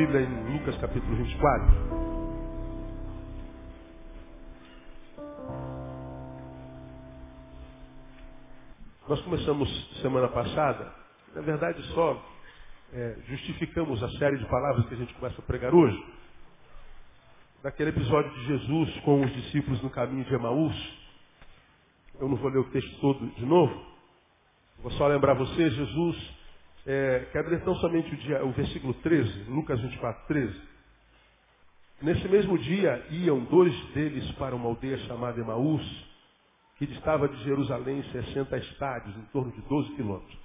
Bíblia em Lucas capítulo 24. Nós começamos semana passada, na verdade só é, justificamos a série de palavras que a gente começa a pregar hoje, daquele episódio de Jesus com os discípulos no caminho de Emaús. Eu não vou ler o texto todo de novo, vou só lembrar você, Jesus é, quero ler tão somente o, dia, o versículo 13, Lucas 24, 13. Nesse mesmo dia iam dois deles para uma aldeia chamada Emaús, que distava de Jerusalém 60 estádios, em torno de 12 quilômetros.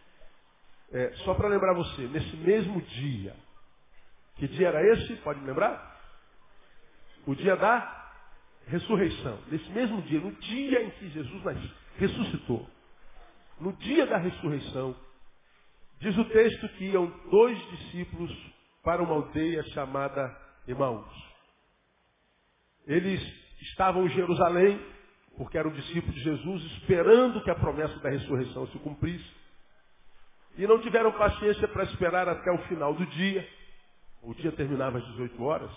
É, só para lembrar você, nesse mesmo dia, que dia era esse? Pode me lembrar? O dia da ressurreição. Nesse mesmo dia, no dia em que Jesus ressuscitou, no dia da ressurreição, Diz o texto que iam dois discípulos para uma aldeia chamada Emaús. Eles estavam em Jerusalém, porque eram discípulos de Jesus, esperando que a promessa da ressurreição se cumprisse. E não tiveram paciência para esperar até o final do dia. O dia terminava às 18 horas.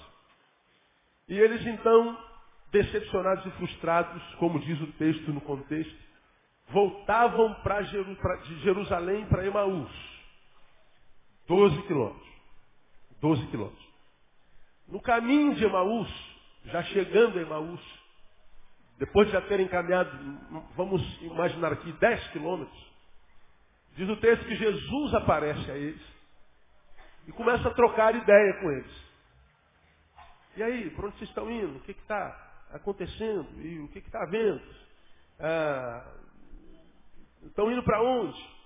E eles então, decepcionados e frustrados, como diz o texto no contexto, voltavam de Jerusalém para Emaús. Doze quilômetros. Doze quilômetros. No caminho de Emaús, já chegando a Emaús, depois de já terem caminhado, vamos imaginar aqui, dez quilômetros, diz o texto que Jesus aparece a eles e começa a trocar ideia com eles. E aí, para onde vocês estão indo? O que está acontecendo? E o que está havendo? Ah, Estão indo para onde?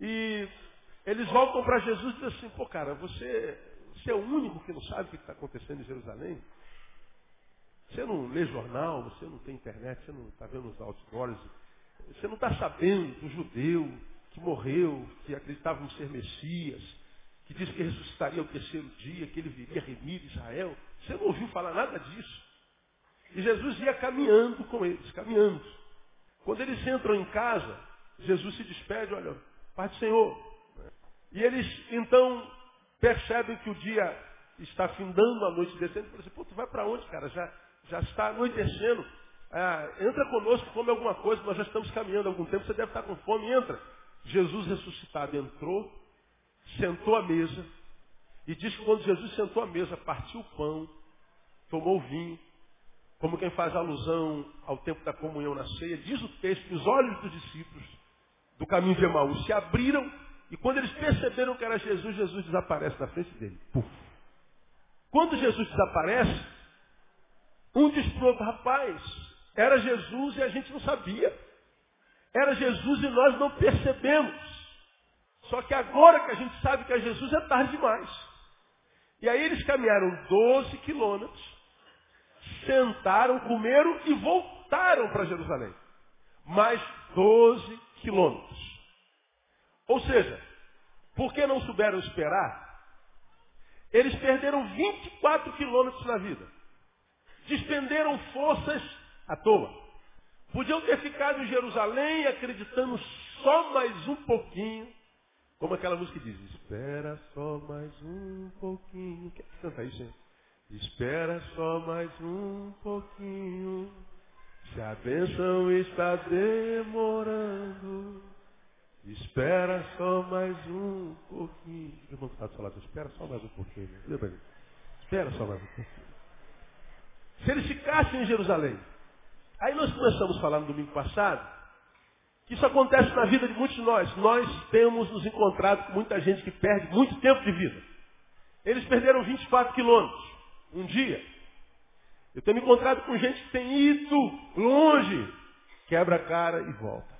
E eles voltam para Jesus e dizem assim, pô cara, você, você é o único que não sabe o que está acontecendo em Jerusalém? Você não lê jornal, você não tem internet, você não está vendo os outdoors, você não está sabendo do judeu que morreu, que acreditava no ser Messias, que disse que ressuscitaria ao terceiro dia, que ele viria remir Israel. Você não ouviu falar nada disso. E Jesus ia caminhando com eles, caminhando. Quando eles entram em casa, Jesus se despede, olha, Pai do Senhor. E eles então percebem que o dia está findando, a noite descendo, e falam assim, pô, tu vai para onde, cara? Já, já está anoitecendo. Ah, entra conosco, come alguma coisa, nós já estamos caminhando há algum tempo, você deve estar com fome, entra. Jesus ressuscitado entrou, sentou à mesa, e diz que quando Jesus sentou à mesa, partiu o pão, tomou o vinho, como quem faz alusão ao tempo da comunhão na ceia, diz o texto que os olhos dos discípulos do caminho de Emaús se abriram e quando eles perceberam que era Jesus, Jesus desaparece na frente dele. Puf. Quando Jesus desaparece, um diz para outro, rapaz, era Jesus e a gente não sabia. Era Jesus e nós não percebemos. Só que agora que a gente sabe que é Jesus é tarde demais. E aí eles caminharam 12 quilômetros sentaram, comeram e voltaram para Jerusalém. Mais 12 quilômetros. Ou seja, porque não souberam esperar, eles perderam 24 quilômetros na vida. Despenderam forças à toa. Podiam ter ficado em Jerusalém acreditando só mais um pouquinho. Como aquela música diz, espera só mais um pouquinho. Quem é que canta isso, hein? Espera só mais um pouquinho. Se a bênção está demorando, espera só mais um pouquinho. Irmão que está do seu lado, espera só mais um pouquinho. Espera só mais um pouquinho. Se eles ficassem em Jerusalém, aí nós começamos a falar no domingo passado, que isso acontece na vida de muitos de nós. Nós temos nos encontrado com muita gente que perde muito tempo de vida. Eles perderam 24 quilômetros um dia. Eu tenho me encontrado com gente que tem ido longe, quebra a cara e volta.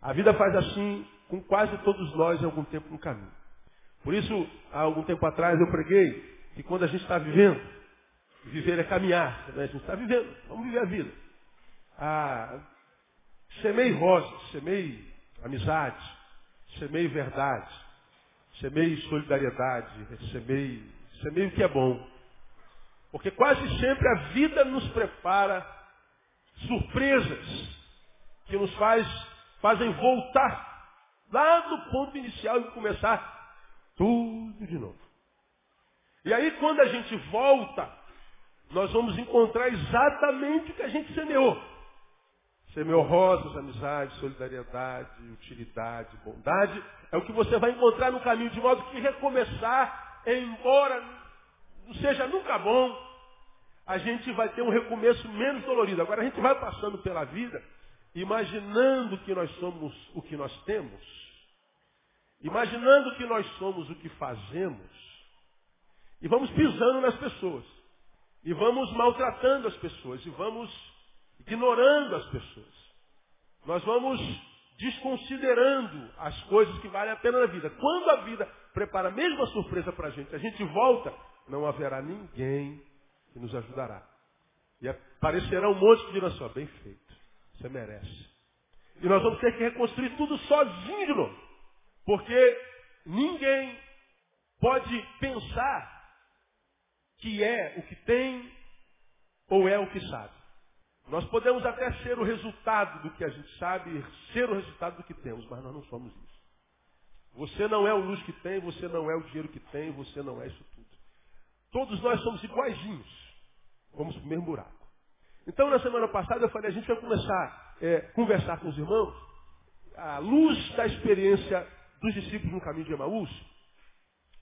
A vida faz assim com quase todos nós em algum tempo no caminho. Por isso, há algum tempo atrás eu preguei que quando a gente está vivendo, viver é caminhar, né? a gente está vivendo, vamos viver a vida. Ah, semei rosas, semei amizade, semei verdade, semei solidariedade, semei, semei o que é bom. Porque quase sempre a vida nos prepara surpresas que nos faz, fazem voltar lá do ponto inicial e começar tudo de novo. E aí quando a gente volta, nós vamos encontrar exatamente o que a gente semeou. Semeou rosas, amizade, solidariedade, utilidade, bondade. É o que você vai encontrar no caminho, de modo que recomeçar, embora não seja nunca bom, a gente vai ter um recomeço menos dolorido. Agora a gente vai passando pela vida, imaginando que nós somos o que nós temos, imaginando que nós somos o que fazemos, e vamos pisando nas pessoas, e vamos maltratando as pessoas, e vamos ignorando as pessoas. Nós vamos desconsiderando as coisas que valem a pena na vida. Quando a vida prepara a mesma surpresa para a gente, a gente volta, não haverá ninguém que nos ajudará. E aparecerá um monte que dirá só, bem feito, você merece. E nós vamos ter que reconstruir tudo sozinho de novo. Porque ninguém pode pensar que é o que tem ou é o que sabe. Nós podemos até ser o resultado do que a gente sabe, ser o resultado do que temos, mas nós não somos isso. Você não é o luz que tem, você não é o dinheiro que tem, você não é isso tudo. Todos nós somos iguaizinhos. Vamos para o mesmo buraco. Então, na semana passada, eu falei, a gente vai começar a é, conversar com os irmãos, à luz da experiência dos discípulos no caminho de Emaús.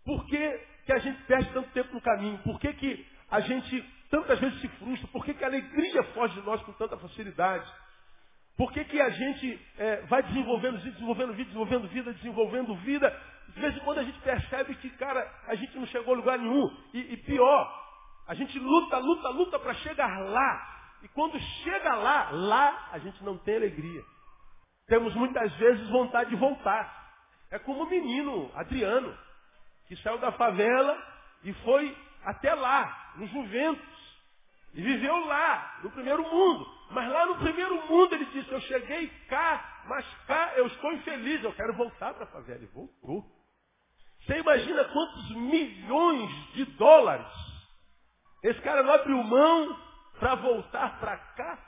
Por que, que a gente perde tanto tempo no caminho? Por que, que a gente tantas vezes se frustra? Por que, que a alegria foge de nós com tanta facilidade? Por que, que a gente é, vai desenvolvendo vida, desenvolvendo vida, desenvolvendo vida, desenvolvendo vida? De vez em quando a gente percebe que, cara, a gente não chegou a lugar nenhum. E, e pior, a gente luta, luta, luta para chegar lá. E quando chega lá, lá a gente não tem alegria. Temos muitas vezes vontade de voltar. É como o menino Adriano, que saiu da favela e foi até lá, no Juventus. E viveu lá, no primeiro mundo. Mas lá no primeiro mundo ele disse, eu cheguei cá, mas cá eu estou infeliz, eu quero voltar para a favela. E voltou. Você imagina quantos milhões de dólares esse cara não abriu mão para voltar para cá.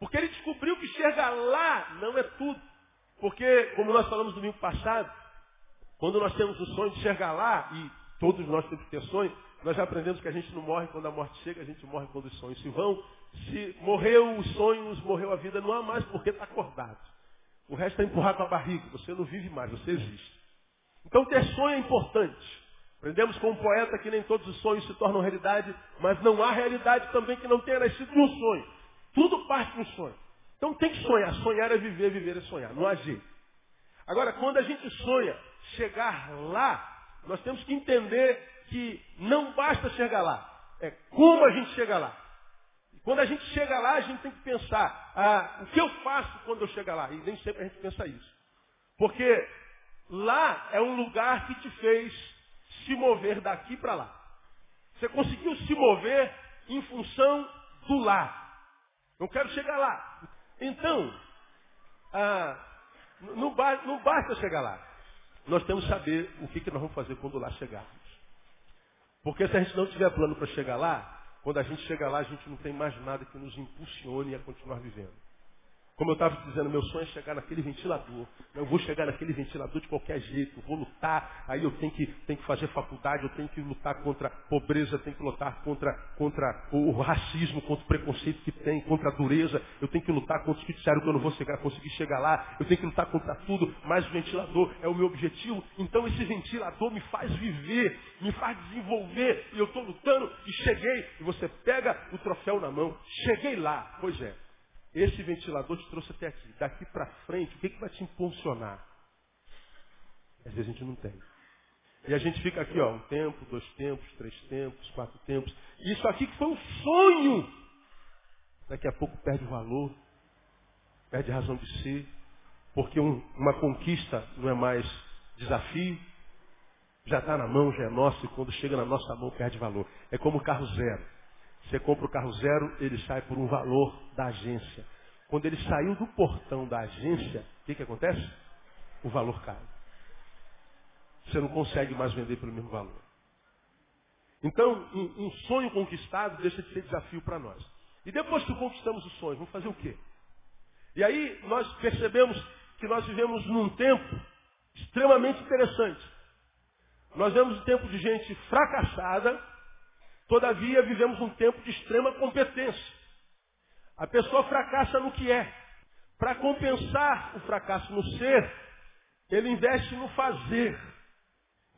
Porque ele descobriu que chegar lá não é tudo. Porque, como nós falamos domingo passado, quando nós temos o sonho de chegar lá, e todos nós temos que ter sonho, nós já aprendemos que a gente não morre quando a morte chega, a gente morre quando os sonhos se vão. Se morreu os sonhos, morreu a vida, não há mais porque está acordado. O resto é empurrar com a barriga. Você não vive mais, você existe. Então ter sonho é importante. Aprendemos com um poeta que nem todos os sonhos se tornam realidade, mas não há realidade também que não tenha nascido num sonho. Tudo parte de um sonho. Então tem que sonhar. Sonhar é viver, viver é sonhar. Não jeito. Agora, quando a gente sonha chegar lá, nós temos que entender que não basta chegar lá. É como a gente chega lá. E quando a gente chega lá, a gente tem que pensar, ah, o que eu faço quando eu chegar lá? E nem sempre a gente pensa isso. Porque lá é um lugar que te fez se mover daqui para lá. Você conseguiu se mover em função do lá. Eu quero chegar lá. Então, ah, não, não, basta chegar lá. Nós temos que saber o que, que nós vamos fazer quando lá chegarmos. Porque se a gente não tiver plano para chegar lá, quando a gente chega lá, a gente não tem mais nada que nos impulsione a continuar vivendo. Como eu estava dizendo, meu sonho é chegar naquele ventilador. Eu vou chegar naquele ventilador de qualquer jeito, vou lutar, aí eu tenho que, tenho que fazer faculdade, eu tenho que lutar contra a pobreza, eu tenho que lutar contra, contra o, racismo, contra o preconceito que tem, contra a dureza, eu tenho que lutar contra os que disseram que eu não vou chegar, conseguir chegar lá, eu tenho que lutar contra tudo, mas o ventilador é o meu objetivo. Então esse ventilador me faz viver, me faz desenvolver, e eu estou lutando e cheguei, e você pega o troféu na mão, cheguei lá, pois é. Esse ventilador te trouxe até aqui. Daqui para frente, o que, que vai te impulsionar? Às vezes a gente não tem. E a gente fica aqui, ó, um tempo, dois tempos, três tempos, quatro tempos. Isso aqui que foi um sonho. Daqui a pouco perde o valor, perde a razão de ser, porque um, uma conquista não é mais desafio, já está na mão, já é nosso, e quando chega na nossa mão perde valor. É como o carro zero. Você compra o carro zero, ele sai por um valor da agência. Quando ele saiu do portão da agência, o que, que acontece? O valor cai. Você não consegue mais vender pelo mesmo valor. Então, um, um sonho conquistado deixa de ser desafio para nós. E depois que conquistamos o sonho, vamos fazer o quê? E aí nós percebemos que nós vivemos num tempo extremamente interessante. Nós vemos um tempo de gente fracassada, todavia vivemos um tempo de extrema competência. A pessoa fracassa no que é. Para compensar o fracasso no ser, ele investe no fazer.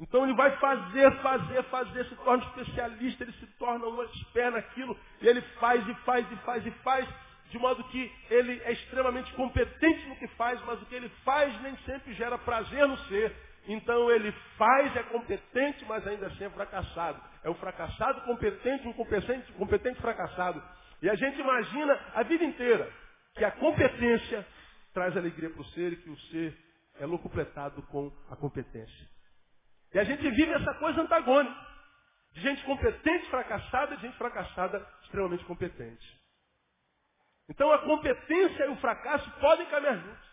Então ele vai fazer, fazer, fazer, se torna especialista, ele se torna um expert naquilo, e ele faz e faz e faz e faz, de modo que ele é extremamente competente no que faz, mas o que ele faz nem sempre gera prazer no ser. Então ele faz, é competente, mas ainda assim é fracassado. É um fracassado competente, um competente, competente fracassado. E a gente imagina a vida inteira que a competência traz alegria para o ser e que o ser é locupletado com a competência. E a gente vive essa coisa antagônica. De gente competente fracassada de gente fracassada extremamente competente. Então a competência e o fracasso podem caminhar juntos.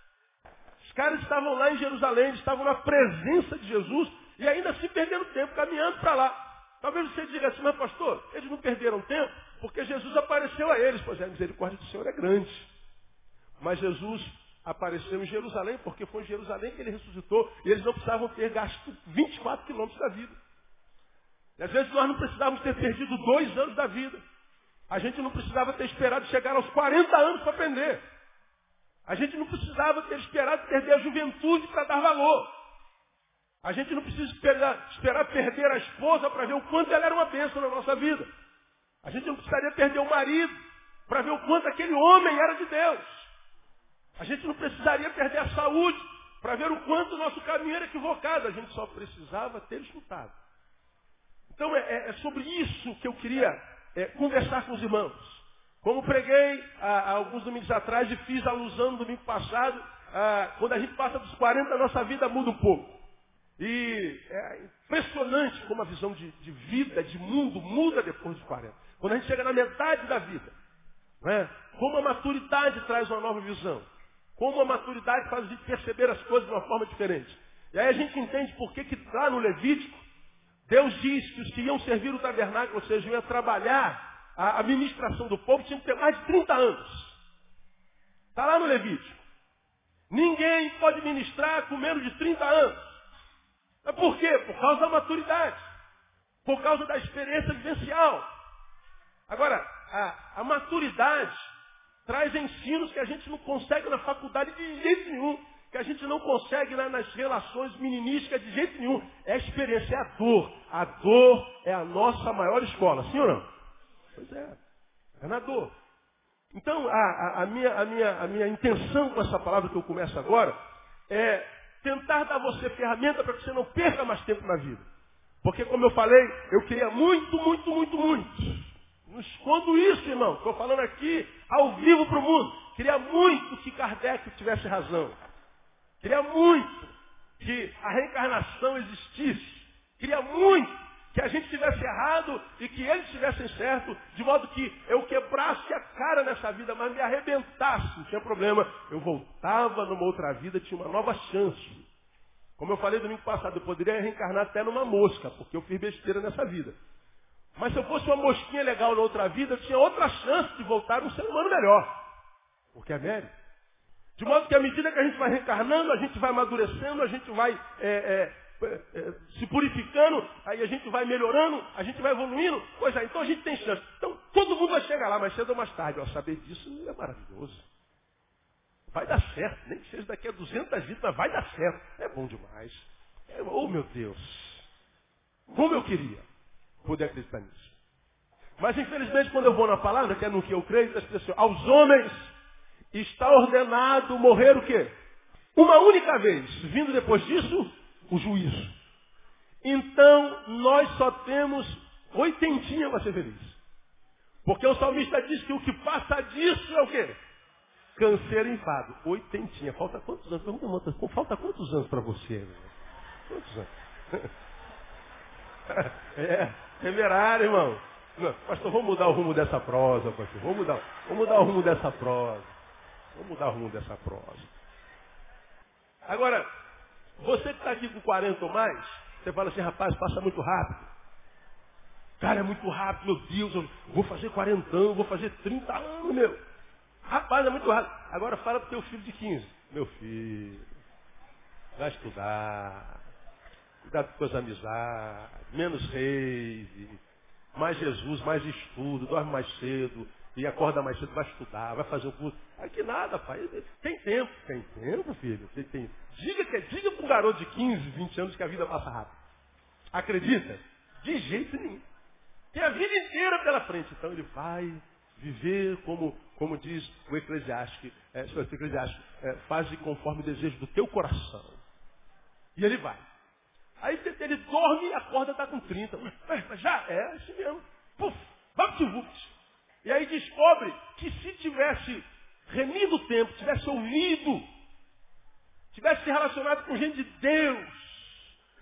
Caras estavam lá em Jerusalém, estavam na presença de Jesus e ainda assim perdendo tempo, caminhando para lá. Talvez você diga assim, mas pastor, eles não perderam tempo porque Jesus apareceu a eles. Pois é, a misericórdia do Senhor é grande. Mas Jesus apareceu em Jerusalém, porque foi em Jerusalém que ele ressuscitou, e eles não precisavam ter gasto 24 quilômetros da vida. E às vezes nós não precisávamos ter perdido dois anos da vida. A gente não precisava ter esperado chegar aos 40 anos para aprender. A gente não precisava ter esperado perder a juventude para dar valor. A gente não precisa esperar, esperar perder a esposa para ver o quanto ela era uma bênção na nossa vida. A gente não precisaria perder o marido para ver o quanto aquele homem era de Deus. A gente não precisaria perder a saúde para ver o quanto o nosso caminho era equivocado. A gente só precisava ter escutado. Então é, é, é sobre isso que eu queria é, conversar com os irmãos. Como preguei há, alguns domingos atrás e fiz alusão no domingo passado, quando a gente passa dos 40, a nossa vida muda um pouco. E é impressionante como a visão de, de vida, de mundo, muda depois dos 40. Quando a gente chega na metade da vida, né, como a maturidade traz uma nova visão. Como a maturidade faz a gente perceber as coisas de uma forma diferente. E aí a gente entende por que, que lá no Levítico, Deus diz que os que iam servir o tabernáculo, ou seja, iam trabalhar a administração do povo, tinham que ter mais de 30 anos. Está lá no Levítico. Ninguém pode ministrar com menos de 30 anos. Mas por quê? Por causa da maturidade. Por causa da experiência vivencial. Agora, a, a maturidade traz ensinos que a gente não consegue na faculdade de jeito nenhum, que a gente não consegue né, nas relações meninísticas de jeito nenhum. É a experiência, é a dor. A dor é a nossa maior escola, sim ou não? Pois é, é na dor. Então, a, a, a, minha, a, minha, a minha intenção com essa palavra que eu começo agora é tentar dar você ferramenta para que você não perca mais tempo na vida. Porque, como eu falei, eu queria muito, muito, muito, muito não escondo isso, irmão. Estou falando aqui ao vivo para o mundo. Queria muito que Kardec tivesse razão. Queria muito que a reencarnação existisse. Queria muito que a gente tivesse errado e que eles tivessem certo, de modo que eu quebrasse a cara nessa vida, mas me arrebentasse, não tinha problema. Eu voltava numa outra vida, tinha uma nova chance. Como eu falei domingo passado, eu poderia reencarnar até numa mosca, porque eu fiz besteira nessa vida. Mas se eu fosse uma mosquinha legal na outra vida, eu tinha outra chance de voltar um ser humano melhor. Porque é mérito. De modo que à medida que a gente vai reencarnando, a gente vai amadurecendo, a gente vai é, é, se purificando, aí a gente vai melhorando, a gente vai evoluindo. Pois é, então a gente tem chance. Então todo mundo vai chegar lá, mais cedo ou mais tarde. Ó, saber disso é maravilhoso. Vai dar certo, nem que seja daqui a 200 vidas, mas vai dar certo. É bom demais. É, oh meu Deus. Como eu queria poder acreditar nisso. Mas infelizmente quando eu vou na palavra, que é no que eu creio, escrito assim, aos homens está ordenado morrer o quê? Uma única vez. Vindo depois disso, o juízo. Então, nós só temos oitentinha para ser feliz. Porque o salmista diz que o que passa disso é o quê? Câncer enfado. Oitentinha. Falta quantos anos? Falta quantos anos para você? Quantos anos? é. Temerário, irmão. Pastor, vamos mudar o rumo dessa prosa, pastor. Vamos mudar, vamos mudar o rumo dessa prosa. Vamos mudar o rumo dessa prosa. Agora, você que está aqui com 40 ou mais, você fala assim, rapaz, passa muito rápido. Cara, é muito rápido, meu Deus, eu vou fazer 40 anos, vou fazer 30 anos, meu. Rapaz, é muito rápido. Agora fala pro teu filho de 15. Meu filho, vai estudar. Cuidado com as amizades, menos reis, mais Jesus, mais estudo, dorme mais cedo, e acorda mais cedo, vai estudar, vai fazer o curso. Aqui nada, pai. Tem tempo. Tem tempo, filho. Tem, tem. Diga, que, diga para um garoto de 15, 20 anos que a vida passa rápido. Acredita? De jeito nenhum. Tem a vida inteira pela frente. Então ele vai viver como, como diz o Eclesiástico, é, o Eclesiástico é, faz conforme o desejo do teu coração. E ele vai. Aí ele dorme e acorda está com 30. Mas, já é, assim mesmo. Puf, vamos vupt. E aí descobre que se tivesse remido o tempo, tivesse ouvido, tivesse se relacionado com gente de Deus,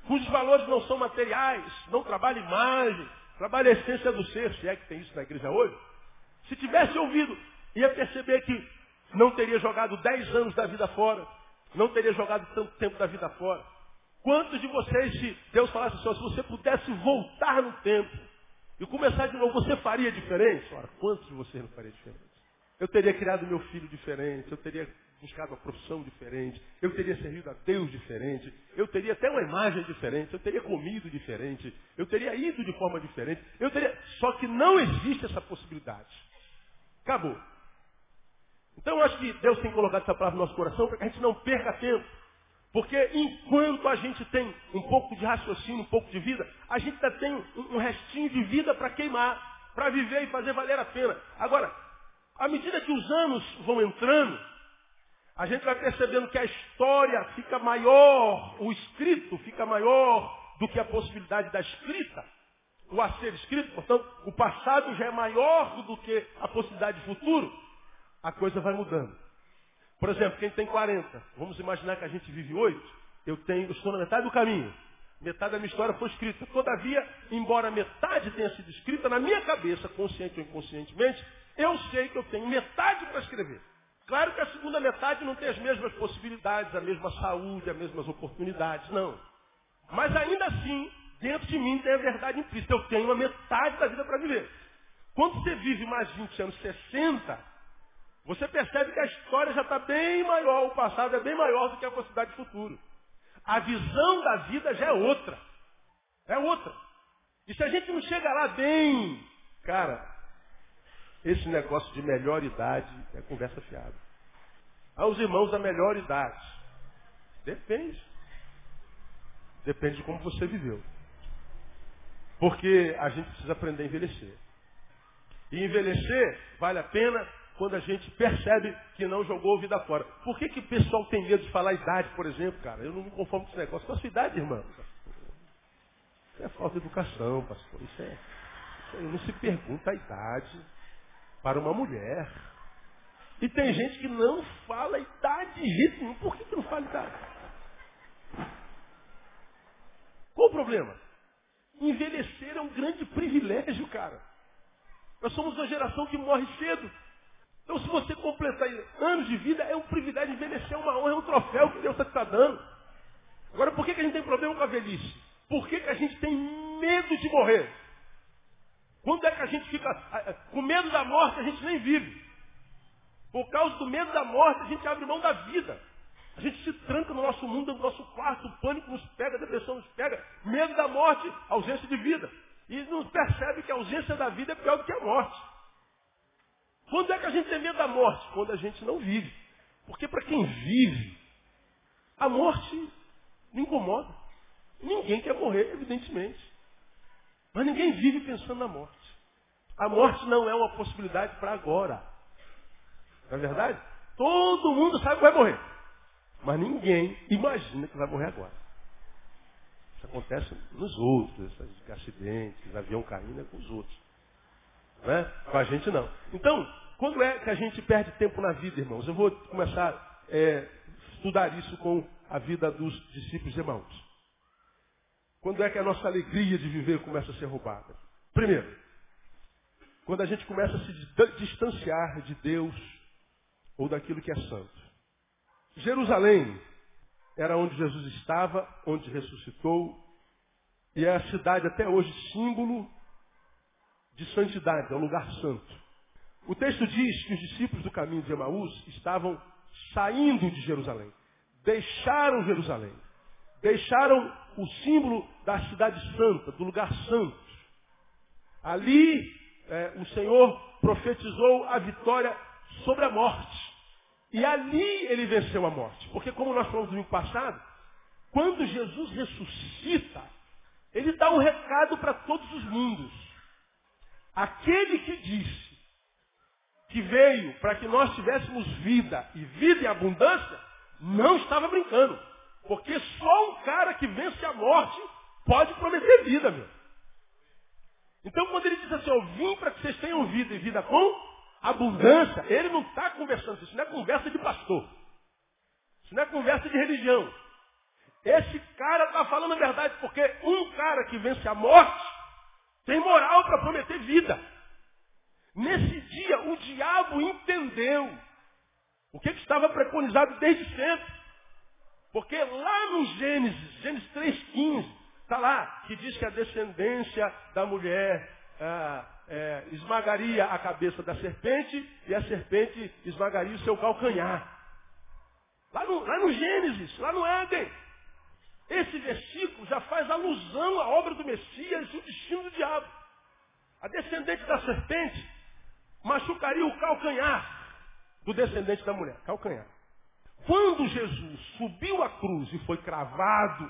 cujos valores não são materiais, não trabalha imagem, trabalha a essência do ser, se é que tem isso na igreja hoje, se tivesse ouvido, ia perceber que não teria jogado 10 anos da vida fora, não teria jogado tanto tempo da vida fora. Quantos de vocês, se Deus falasse assim, se você pudesse voltar no tempo, e começar de novo, você faria diferente? Ora, quantos de vocês não faria diferente? Eu teria criado meu filho diferente, eu teria buscado uma profissão diferente, eu teria servido a Deus diferente, eu teria até uma imagem diferente, eu teria comido diferente, eu teria ido de forma diferente, eu teria. Só que não existe essa possibilidade. Acabou. Então eu acho que Deus tem colocado essa palavra no nosso coração para que a gente não perca tempo. Porque enquanto a gente tem um pouco de raciocínio, um pouco de vida, a gente ainda tem um restinho de vida para queimar, para viver e fazer valer a pena. Agora, à medida que os anos vão entrando, a gente vai percebendo que a história fica maior, o escrito fica maior do que a possibilidade da escrita, o a ser escrito, portanto, o passado já é maior do que a possibilidade de futuro. A coisa vai mudando. Por exemplo, quem tem 40, vamos imaginar que a gente vive 8, eu tenho, eu estou na metade do caminho. Metade da minha história foi escrita. Todavia, embora metade tenha sido escrita, na minha cabeça, consciente ou inconscientemente, eu sei que eu tenho metade para escrever. Claro que a segunda metade não tem as mesmas possibilidades, a mesma saúde, as mesmas oportunidades, não. Mas ainda assim, dentro de mim tem a verdade implícita. Eu tenho uma metade da vida para viver. Quando você vive mais 20 anos, 60, você percebe que a história já está bem maior, o passado é bem maior do que a possibilidade de futuro. A visão da vida já é outra. É outra. E se a gente não chega lá bem, cara, esse negócio de melhor idade é conversa fiada. Aos irmãos da melhor idade. Depende. Depende de como você viveu. Porque a gente precisa aprender a envelhecer. E envelhecer vale a pena quando a gente percebe que não jogou vida fora. Por que, que o pessoal tem medo de falar idade, por exemplo, cara? Eu não me conformo com esse negócio. Qual a sua idade, irmão? Isso é falta de educação, pastor. Isso é, isso não se pergunta a idade para uma mulher. E tem gente que não fala idade de jeito nenhum. Por que, que não fala idade? Qual o problema? Envelhecer é um grande privilégio, cara. Nós somos uma geração que morre cedo. Então, se você completar anos de vida, é um privilégio envelhecer, é uma honra, é um troféu que Deus está te dando. Agora, por que, que a gente tem problema com a velhice? Por que, que a gente tem medo de morrer? Quando é que a gente fica com medo da morte, a gente nem vive. Por causa do medo da morte, a gente abre mão da vida. A gente se tranca no nosso mundo, no nosso quarto, o pânico nos pega, a depressão nos pega. Medo da morte, ausência de vida. E não percebe que a ausência da vida é pior do que a morte. Quando é que a gente tem medo da morte? Quando a gente não vive. Porque para quem vive, a morte não incomoda. Ninguém quer morrer, evidentemente. Mas ninguém vive pensando na morte. A morte não é uma possibilidade para agora. Não é verdade? Todo mundo sabe que vai morrer. Mas ninguém imagina que vai morrer agora. Isso acontece nos outros, esses acidentes, avião caindo é com os outros. Né? Com a gente não. Então, quando é que a gente perde tempo na vida, irmãos? Eu vou começar a é, estudar isso com a vida dos discípulos irmãos. Quando é que a nossa alegria de viver começa a ser roubada? Primeiro, quando a gente começa a se distanciar de Deus ou daquilo que é santo. Jerusalém era onde Jesus estava, onde ressuscitou, e é a cidade até hoje símbolo de santidade, é um lugar santo. O texto diz que os discípulos do caminho de Emaús estavam saindo de Jerusalém. Deixaram Jerusalém. Deixaram o símbolo da cidade santa, do lugar santo. Ali é, o Senhor profetizou a vitória sobre a morte. E ali ele venceu a morte. Porque como nós falamos no domingo passado, quando Jesus ressuscita, ele dá um recado para todos os mundos. Aquele que disse que veio para que nós tivéssemos vida e vida em abundância, não estava brincando. Porque só um cara que vence a morte pode prometer vida, meu. Então quando ele diz assim, eu vim para que vocês tenham vida e vida com abundância, ele não está conversando, isso não é conversa de pastor. Isso não é conversa de religião. Esse cara está falando a verdade, porque um cara que vence a morte tem moral para prometer vida. Nesse dia, o diabo entendeu o que, que estava preconizado desde sempre. Porque lá no Gênesis, Gênesis 3,15, está lá, que diz que a descendência da mulher ah, é, esmagaria a cabeça da serpente e a serpente esmagaria o seu calcanhar. Lá no, lá no Gênesis, lá no Éden. Esse versículo já faz alusão à obra do Messias e o destino do diabo. A descendente da serpente machucaria o calcanhar do descendente da mulher. Calcanhar. Quando Jesus subiu à cruz e foi cravado,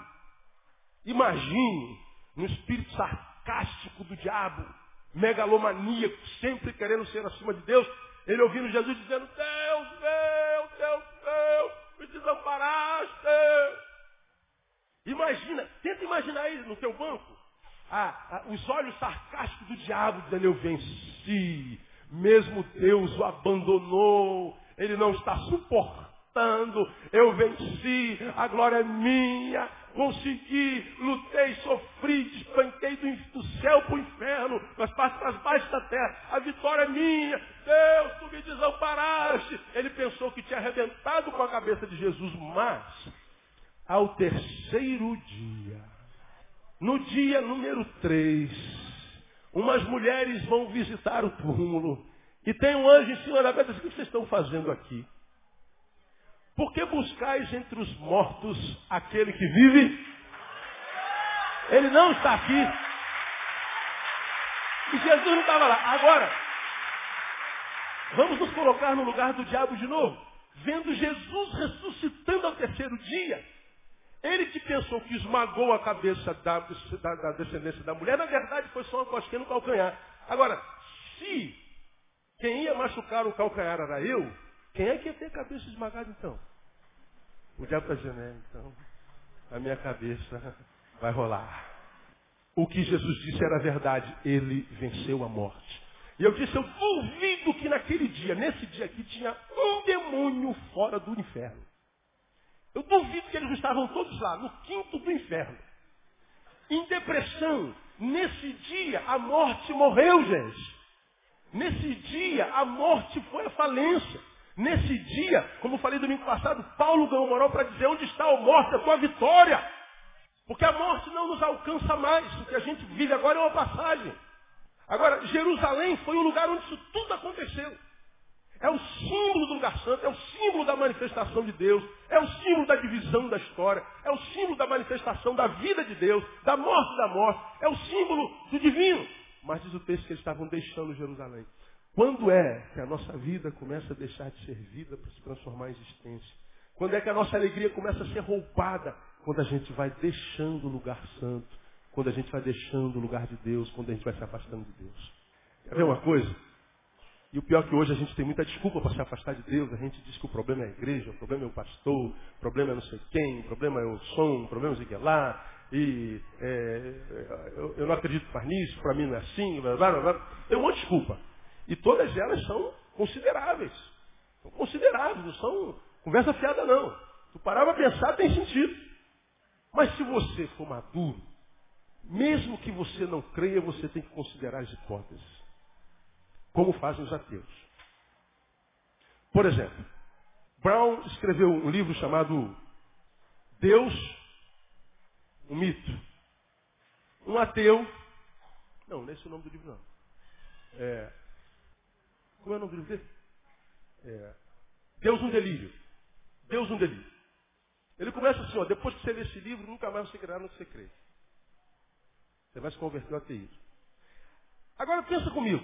imagine no espírito sarcástico do diabo, megalomaníaco, sempre querendo ser acima de Deus, ele ouvindo Jesus dizendo, Deus meu, Deus meu, me desamparaste. Imagina, tenta imaginar aí no teu banco, ah, ah, os olhos sarcásticos do diabo dizendo, eu venci, mesmo Deus o abandonou, ele não está suportando, eu venci, a glória é minha, consegui, lutei, sofri, despanquei do, do céu para o inferno, mas para as baixas da terra, a vitória é minha, Deus, tu me desamparaste. Ele pensou que tinha arrebentado com a cabeça de Jesus, mas ao terceiro dia, no dia número três, umas mulheres vão visitar o túmulo e tem um anjo em cima da pedra. O que vocês estão fazendo aqui? Por que buscais entre os mortos aquele que vive? Ele não está aqui. E Jesus não estava lá. Agora, vamos nos colocar no lugar do diabo de novo. Vendo Jesus ressuscitando ao terceiro dia, ele que pensou que esmagou a cabeça da, da, da descendência da mulher, na verdade foi só uma cosquinha no calcanhar. Agora, se quem ia machucar o calcanhar era eu, quem é que ia ter a cabeça esmagada então? O diabo está dizendo, é, então, a minha cabeça vai rolar. O que Jesus disse era verdade, ele venceu a morte. E eu disse, eu duvido que naquele dia, nesse dia aqui, tinha um demônio fora do inferno. Eu duvido que eles estavam todos lá, no quinto do inferno. Em depressão. Nesse dia, a morte morreu, gente. Nesse dia, a morte foi a falência. Nesse dia, como falei domingo passado, Paulo ganhou moral para dizer onde está a morte, a tua vitória. Porque a morte não nos alcança mais. O que a gente vive agora é uma passagem. Agora, Jerusalém foi o lugar onde isso tudo aconteceu. É o símbolo do lugar santo, é o símbolo da manifestação de Deus, é o símbolo da divisão da história, é o símbolo da manifestação da vida de Deus, da morte da morte, é o símbolo do divino. Mas diz o texto que eles estavam deixando Jerusalém. Quando é que a nossa vida começa a deixar de ser vida para se transformar em existência? Quando é que a nossa alegria começa a ser roupada? Quando a gente vai deixando o lugar santo, quando a gente vai deixando o lugar de Deus, quando a gente vai se afastando de Deus. Quer ver uma coisa? E o pior é que hoje a gente tem muita desculpa para se afastar de Deus. A gente diz que o problema é a igreja, o problema é o pastor, o problema é não sei quem, o problema é o som, o problema é o lá. E é, eu, eu, não acredito mais nisso, para mim não é assim. Blá, blá, blá. Tem um monte de desculpa. E todas elas são consideráveis. São consideráveis, não são conversa fiada não. Tu parar para pensar tem sentido. Mas se você for maduro, mesmo que você não creia, você tem que considerar as hipóteses como fazem os ateus. Por exemplo, Brown escreveu um livro chamado Deus, um mito. Um ateu. Não, não é esse o nome do livro, não. É, como é o nome do livro dele? É, Deus um delírio. Deus um delírio. Ele começa assim, ó, depois que você lê esse livro, nunca mais você crerá no que você crê. Você vai se converter ao ateísmo. Agora pensa comigo.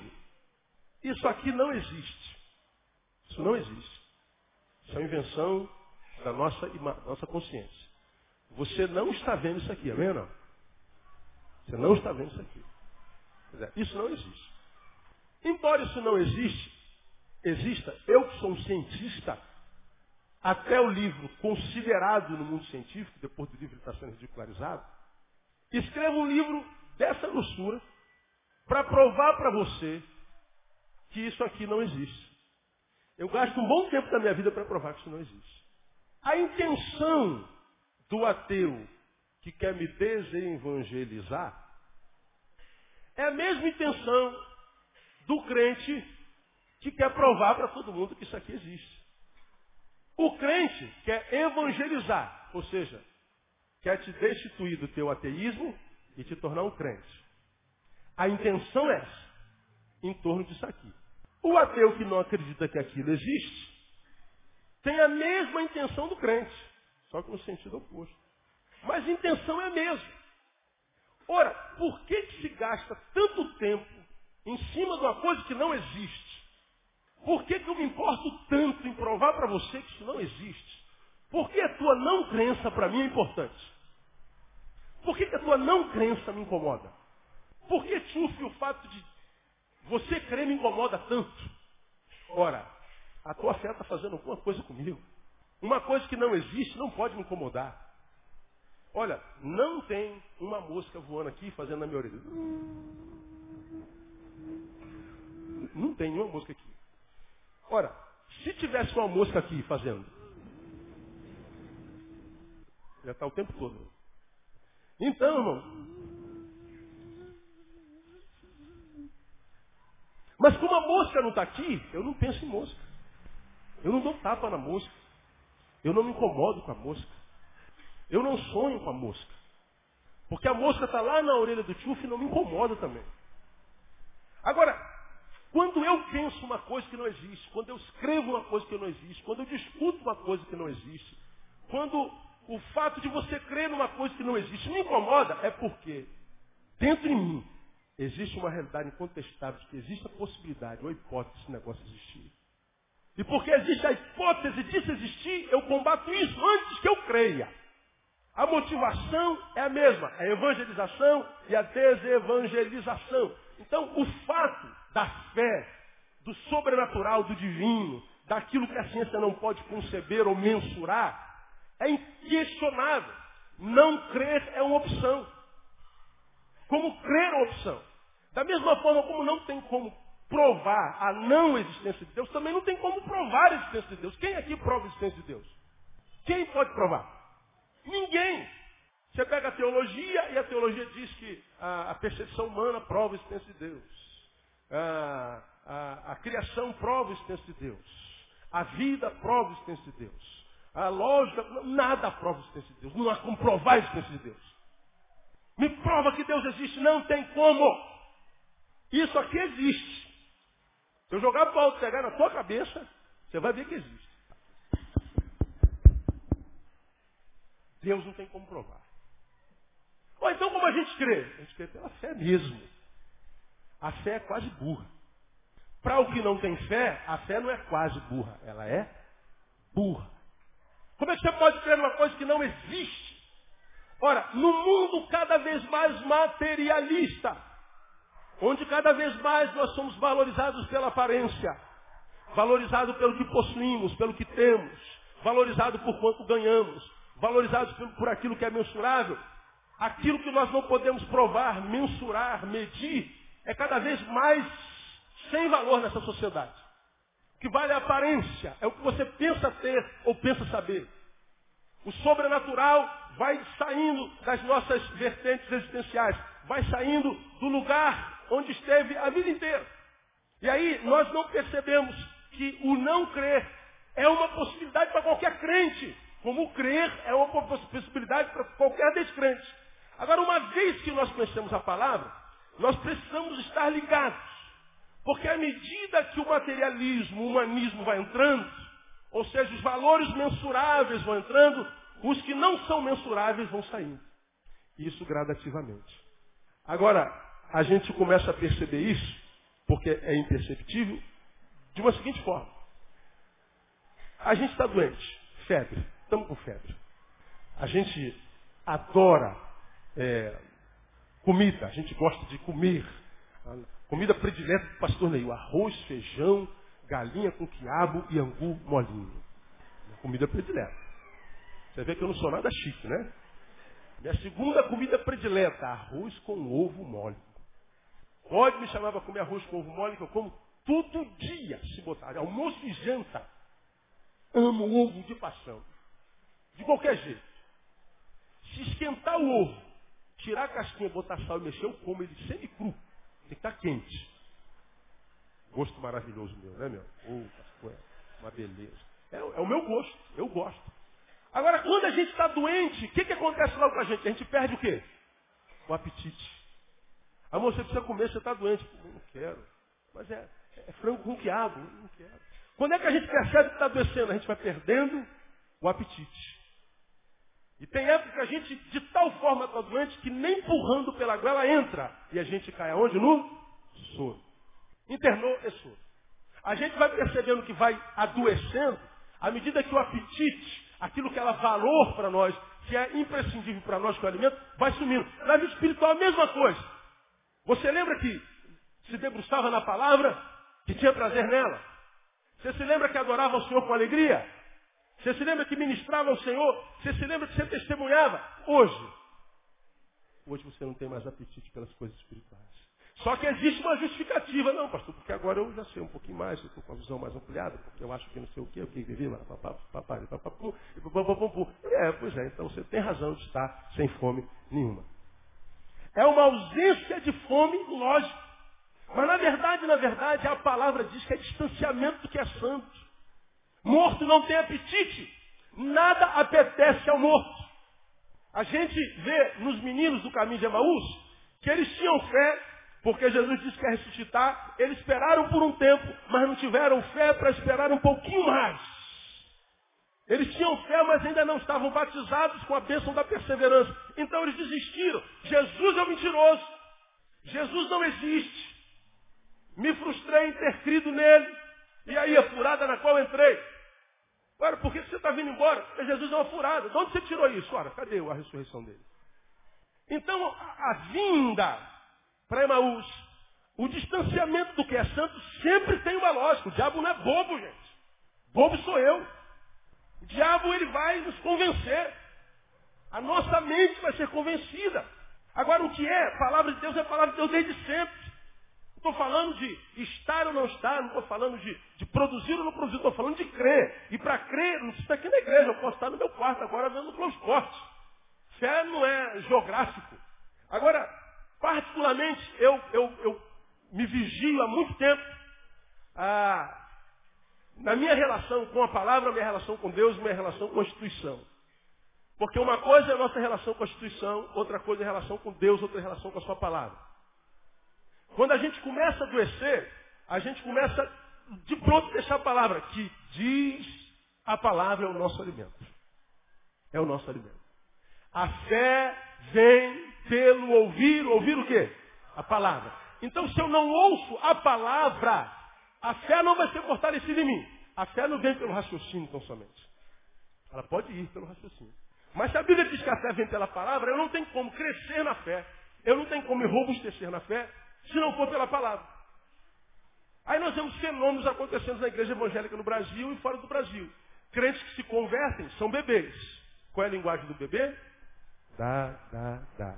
Isso aqui não existe. Isso não existe. Isso é uma invenção da nossa, nossa consciência. Você não está vendo isso aqui, amém ou não? Você não está vendo isso aqui. Dizer, isso não existe. Embora isso não existe, exista, eu que sou um cientista, até o livro considerado no mundo científico, depois do livro estar sendo ridicularizado, escrevo um livro dessa grossura para provar para você que isso aqui não existe. Eu gasto um bom tempo da minha vida para provar que isso não existe. A intenção do ateu que quer me desevangelizar é a mesma intenção do crente que quer provar para todo mundo que isso aqui existe. O crente quer evangelizar, ou seja, quer te destituir do teu ateísmo e te tornar um crente. A intenção é essa, em torno disso aqui. O ateu que não acredita que aquilo existe, tem a mesma intenção do crente, só que no sentido oposto. Mas a intenção é a mesma. Ora, por que, que se gasta tanto tempo em cima de uma coisa que não existe? Por que, que eu me importo tanto em provar para você que isso não existe? Por que a tua não crença para mim é importante? Por que, que a tua não crença me incomoda? Por que, Tchuf, o fato de você crer me incomoda tanto? Ora, a tua fé está fazendo alguma coisa comigo. Uma coisa que não existe não pode me incomodar. Olha, não tem uma mosca voando aqui fazendo na minha orelha. Não tem nenhuma mosca aqui. Ora, se tivesse uma mosca aqui fazendo, já está o tempo todo. Então, irmão. Mas como a mosca não está aqui, eu não penso em mosca. Eu não dou tapa na mosca. Eu não me incomodo com a mosca. Eu não sonho com a mosca. Porque a mosca está lá na orelha do tchuf e não me incomoda também. Agora, quando eu penso uma coisa que não existe, quando eu escrevo uma coisa que não existe, quando eu discuto uma coisa que não existe, quando o fato de você crer numa coisa que não existe me incomoda, é porque dentro de mim existe uma realidade incontestável de que existe a possibilidade ou a hipótese desse negócio existir. E porque existe a hipótese disso existir, eu combato isso antes que eu creia. A motivação é a mesma, a evangelização e a desevangelização. Então, o fato da fé, do sobrenatural, do divino, daquilo que a ciência não pode conceber ou mensurar, é inquestionável. Não crer é uma opção. Como crer é uma opção. Da mesma forma como não tem como provar a não existência de Deus, também não tem como provar a existência de Deus. Quem aqui prova a existência de Deus? Quem pode provar? Ninguém. Você pega a teologia e a teologia diz que a, a percepção humana prova a existência de Deus. A, a, a, criação prova a existência de Deus. A vida prova a existência de Deus. A lógica, nada prova a existência de Deus. Não há como provar a existência de Deus. Me prova que Deus existe. Não tem como. Isso aqui existe. Se eu jogar para o pegar na tua cabeça, você vai ver que existe. Deus não tem como provar. Ou então como a gente crê? A gente crê pela fé mesmo. A fé é quase burra. Para o que não tem fé, a fé não é quase burra, ela é burra. Como é que você pode crer numa coisa que não existe? Ora, no mundo cada vez mais materialista, onde cada vez mais nós somos valorizados pela aparência, valorizados pelo que possuímos, pelo que temos, valorizados por quanto ganhamos, valorizados por, por aquilo que é mensurável, aquilo que nós não podemos provar, mensurar, medir, é cada vez mais sem valor nessa sociedade. O que vale é a aparência, é o que você pensa ter ou pensa saber. O sobrenatural vai saindo das nossas vertentes existenciais, vai saindo do lugar onde esteve a vida inteira. E aí nós não percebemos que o não crer é uma possibilidade para qualquer crente. Como crer é uma possibilidade para qualquer descrente. Agora, uma vez que nós conhecemos a palavra, nós precisamos estar ligados. Porque à medida que o materialismo, o humanismo vai entrando, ou seja, os valores mensuráveis vão entrando, Os que não são mensuráveis vão saindo. Isso gradativamente. Agora, a gente começa a perceber isso, porque é imperceptível, de uma seguinte forma. A gente está doente, febre, estamos com febre. A gente adora é, comida, a gente gosta de comer. Comida predileta do pastor Neil, arroz, feijão, galinha com quiabo e angu molinho. Comida predileta. Você vê que eu não sou nada chique, né? Minha segunda comida predileta, arroz com ovo mole. Pode me chamar para comer arroz com ovo mole, que eu como todo dia, se botar. Almoço e janta. Amo ovo de paixão. De qualquer jeito. Se esquentar o ovo, tirar a casquinha, botar sal e mexer, eu como ele semi-cru. Tem que estar quente. Gosto maravilhoso meu, né, meu? Pastor, é uma beleza. É, é, o meu gosto, eu gosto. Agora, quando a gente está doente, o que, que acontece logo com a gente? A gente perde o quê? O apetite. Amor, você precisa comer, você está doente. Não quero. Mas é, é frango com quiabo. Não quero. Quando é que a gente percebe que está adoecendo? A gente vai perdendo o apetite. E tem época que a gente, de tal forma, está doente que nem empurrando pela goela entra. E a gente cai aonde? No sono. Internou é sono. A gente vai percebendo que vai adoecendo à medida que o apetite, aquilo que ela valor para nós, que é imprescindível para nós com o alimento, vai sumindo. Na vida espiritual a mesma coisa. Você lembra que se debruçava na palavra, que tinha prazer nela? Você se lembra que adorava o Senhor com alegria? Você se lembra que ministrava ao Senhor? Você se lembra que você testemunhava? Hoje. Hoje você não tem mais apetite pelas coisas espirituais. Só que existe uma justificativa. Não, pastor, porque agora eu já sei um pouquinho mais, eu estou com a visão mais ampliada, porque eu acho que não sei o quê, o que vivi lá, papai, papapu, É, pois é, então você tem razão de estar sem fome nenhuma. É uma ausência de fome lógica. Mas na verdade, na verdade, a palavra diz que é distanciamento do que é santo. Morto não tem apetite. Nada apetece ao morto. A gente vê nos meninos do caminho de Emaús que eles tinham fé, porque Jesus disse que ia ressuscitar. Eles esperaram por um tempo, mas não tiveram fé para esperar um pouquinho mais. Eles tinham fé, mas ainda não estavam batizados com a bênção da perseverança. Então eles desistiram. Jesus é o. Jesus não existe. Me frustrei em ter crido nele. E aí a furada na qual entrei? Ora, por que você está vindo embora? Porque Jesus é uma furada. De onde você tirou isso? Ora, cadê a ressurreição dele? Então, a, a vinda para Emaús, o distanciamento do que é santo sempre tem uma lógica. O diabo não é bobo, gente. Bobo sou eu. O diabo, ele vai nos convencer. A nossa mente vai ser convencida. Agora, o que é? Palavra de Deus é palavra de Deus desde sempre estou falando de estar ou não estar, não estou falando de, de, produzir ou não produzir, estou falando de crer. E para crer, não precisa aqui na igreja, eu posso estar no meu quarto agora vendo o Esporte. Fé não é geográfico. Agora, particularmente, eu, eu, eu me vigio há muito tempo ah, na minha relação com a palavra, minha relação com Deus, minha relação com a instituição. Porque uma coisa é a nossa relação com a instituição, outra coisa é a relação com Deus, outra é a relação com a sua palavra. Quando a gente começa a adoecer, a gente começa de pronto deixar a palavra, que diz a palavra é o nosso alimento. É o nosso alimento. A fé vem pelo ouvir, ouvir o quê? A palavra. Então se eu não ouço a palavra, a fé não vai ser fortalecida em mim. A fé não vem pelo raciocínio tão somente. Ela pode ir pelo raciocínio. Mas se a Bíblia diz que a fé vem pela palavra, eu não tenho como crescer na fé. Eu não tenho como me robustecer na fé se não for pela palavra. Aí nós vemos fenômenos acontecendo na igreja evangélica no Brasil e fora do Brasil. Crentes que se convertem são bebês. Qual é a linguagem do bebê? Dá, dá, dá.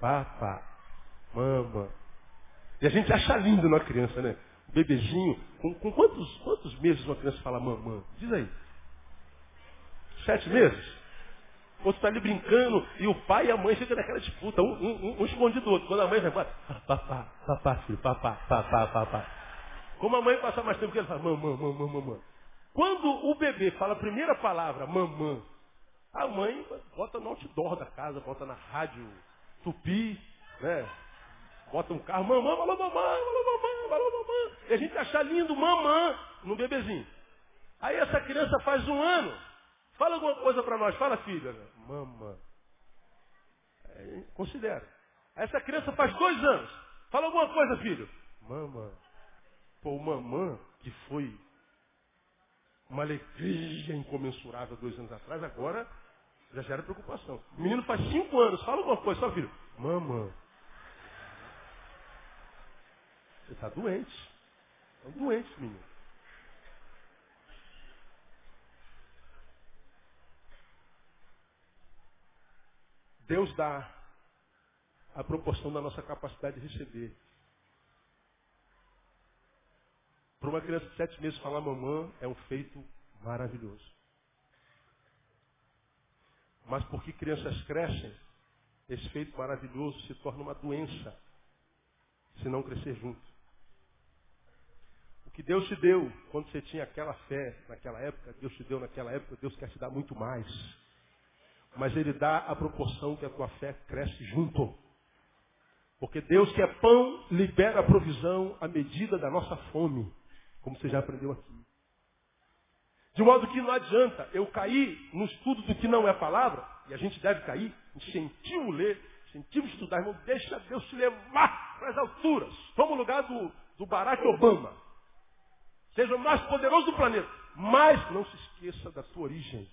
Papá, mama. E a gente acha lindo uma criança, né? Bebezinho. Com, com quantos, quantos meses uma criança fala mamã? Diz aí. Sete meses? outro está ali brincando, e o pai e a mãe ficam naquela disputa, um, um, um escondido do outro. Quando a mãe vai falar, papá, papá, filho, papá, papá, papá. Como a mãe passa mais tempo que ele fala, mamã, mamã, mamã. Quando o bebê fala a primeira palavra, mamã, a mãe bota no outdoor da casa, bota na rádio tupi, né? Bota um carro, mamã, falou mamã, falou mamã, falou mamã. E a gente acha lindo mamã no bebezinho. Aí essa criança faz um ano, Fala alguma coisa para nós. Fala, filha. Mama. É, considera. Essa criança faz dois anos. Fala alguma coisa, filho. Mama. Pô, mamã, que foi uma alegria incomensurável dois anos atrás, agora já gera preocupação. O menino faz cinco anos. Fala alguma coisa, só filho. Mama. Você está doente. Estão doentes, menino. Deus dá a proporção da nossa capacidade de receber. Para uma criança de sete meses falar mamã é um feito maravilhoso. Mas porque crianças crescem, esse feito maravilhoso se torna uma doença se não crescer junto. O que Deus te deu quando você tinha aquela fé naquela época, Deus te deu naquela época, Deus quer te dar muito mais. Mas Ele dá a proporção que a tua fé cresce junto. Porque Deus que é pão, libera a provisão à medida da nossa fome, como você já aprendeu aqui. De modo que não adianta eu cair no estudo do que não é palavra, e a gente deve cair, incentivo ler, incentivo estudar, irmão, deixa Deus te levar para as alturas. Toma o lugar do, do Barack Obama. Seja o mais poderoso do planeta. Mas não se esqueça da sua origem.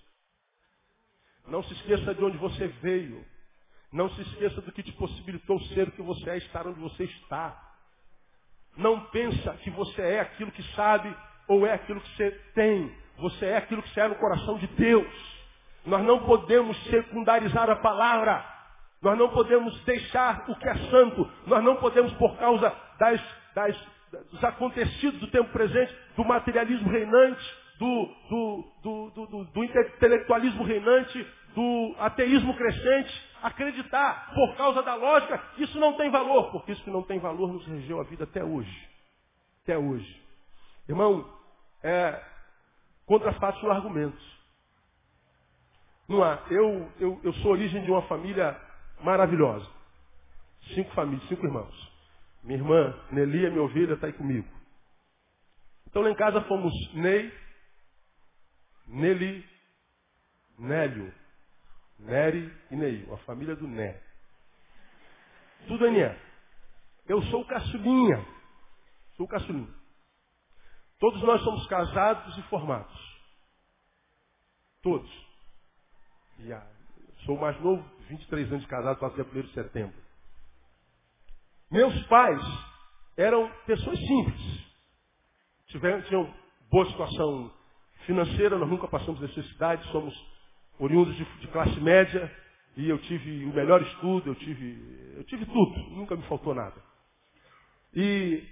Não se esqueça de onde você veio. Não se esqueça do que te possibilitou ser o que você é, estar onde você está. Não pensa que você é aquilo que sabe ou é aquilo que você tem. Você é aquilo que você é no coração de Deus. Nós não podemos secundarizar a palavra. Nós não podemos deixar o que é santo. Nós não podemos, por causa das, das, dos acontecidos do tempo presente, do materialismo reinante, do, do, do, do, intelectualismo reinante, do ateísmo crescente, acreditar por causa da lógica isso não tem valor, porque isso que não tem valor nos regeu a vida até hoje. Até hoje. Irmão, é, contra fatos no argumentos. Não há. Eu, eu, eu sou origem de uma família maravilhosa. Cinco famílias, cinco irmãos. Minha irmã Nelia, minha ovelha, está aí comigo. Então lá em casa fomos Ney, Neli, Nélio, Nery e Neil, a família do Né. É Né. Eu sou o caçulinha. Sou o caçulinha. Todos nós somos casados e formados. Todos. E, ah, sou mais novo, 23 anos de casado, faço dia 1 de setembro. Meus pais eram pessoas simples. Tiveram, tinham boa situação financeira, nós nunca passamos necessidade, somos oriundos de, de, classe média, e eu tive o melhor estudo, eu tive, eu tive tudo, nunca me faltou nada. E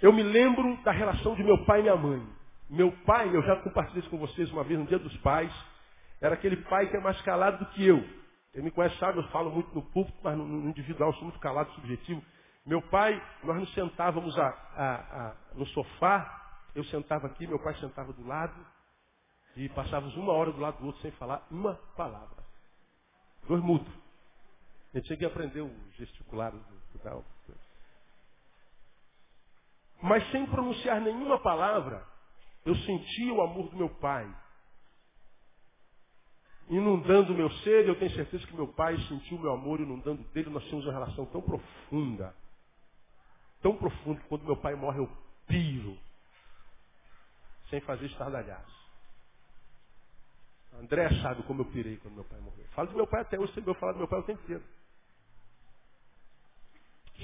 eu me lembro da relação de meu pai e minha mãe. Meu pai, eu já compartilhei isso com vocês uma vez no dia dos pais, era aquele pai que é mais calado do que eu. Quem me conhece sabe, eu falo muito no público, mas no, individual sou muito calado, subjetivo. Meu pai, nós nos sentávamos a, a, a, no sofá, eu sentava aqui, meu pai sentava do lado, e passávamos uma hora do lado do outro sem falar uma palavra. Dois mudos. A gente tinha que aprender o gesticular do tal. Mas sem pronunciar nenhuma palavra, eu sentia o amor do meu pai. Inundando o meu ser, eu tenho certeza que meu pai sentiu o meu amor inundando dele. Nós tínhamos uma relação tão profunda. Tão profunda que quando meu pai morre eu piro. Sem fazer estardalhaço. André sabe como eu pirei quando meu pai morreu. Falo do meu pai até hoje, eu falo do meu pai o tempo inteiro.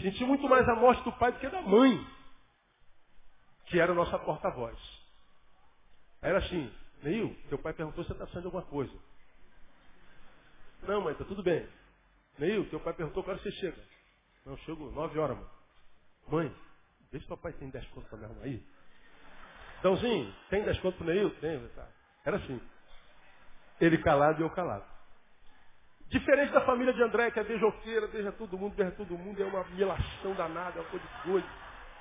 Senti muito mais a morte do pai do que da mãe, que era a nossa porta-voz. Era assim, Neil, teu pai perguntou se você está saindo alguma coisa. Não, mãe, está tudo bem. Neil, teu pai perguntou quando você chega. Não, chego nove horas, mãe. Mãe, se teu pai tem dez contos para me arrumar aí. Dãozinho, tem dez contos para o Neil? Tem, tá. Era assim. Ele calado e eu calado. Diferente da família de André, que é beijoqueira, beija todo mundo, beija todo mundo, é uma milação danada, é uma coisa de doido.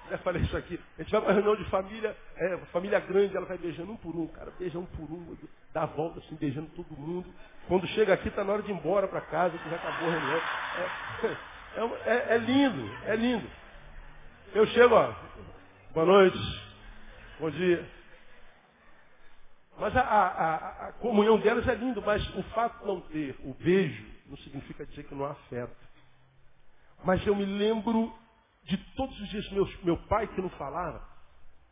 Já falei isso aqui. A gente vai para reunião de família, é, família grande, ela vai beijando um por um, cara, beija um por um, dá a volta assim, beijando todo mundo. Quando chega aqui, está na hora de ir embora para casa, que já acabou a reunião. É, é, é, é lindo, é lindo. Eu chego, ó, boa noite, bom dia. Mas a, a, a, comunhão delas é lindo, mas o fato de não ter o beijo não significa dizer que não há afeto. Mas eu me lembro de todos os dias meus, meu pai que não falava.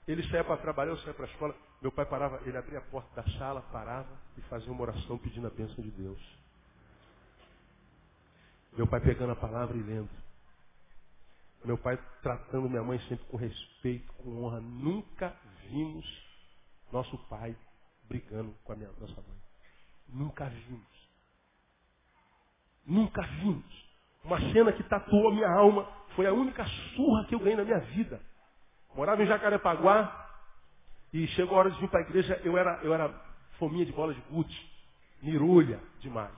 Ele saía para trabalhar, eu saía para a escola. Meu pai parava, ele abria a porta da sala, parava e fazia uma oração pedindo a bênção de Deus. Meu pai pegando a palavra e lendo. Meu pai tratando minha mãe sempre com respeito, com honra. Nunca vimos nosso pai brigando com a minha, nossa mãe. Nunca vimos. Nunca vimos. Uma cena que tatuou a minha alma. Foi a única surra que eu ganhei na minha vida. Morava em Jacarepaguá. E chegou a hora de vir para a igreja. Eu era, eu era fominha de bola de gude. Mirulha demais.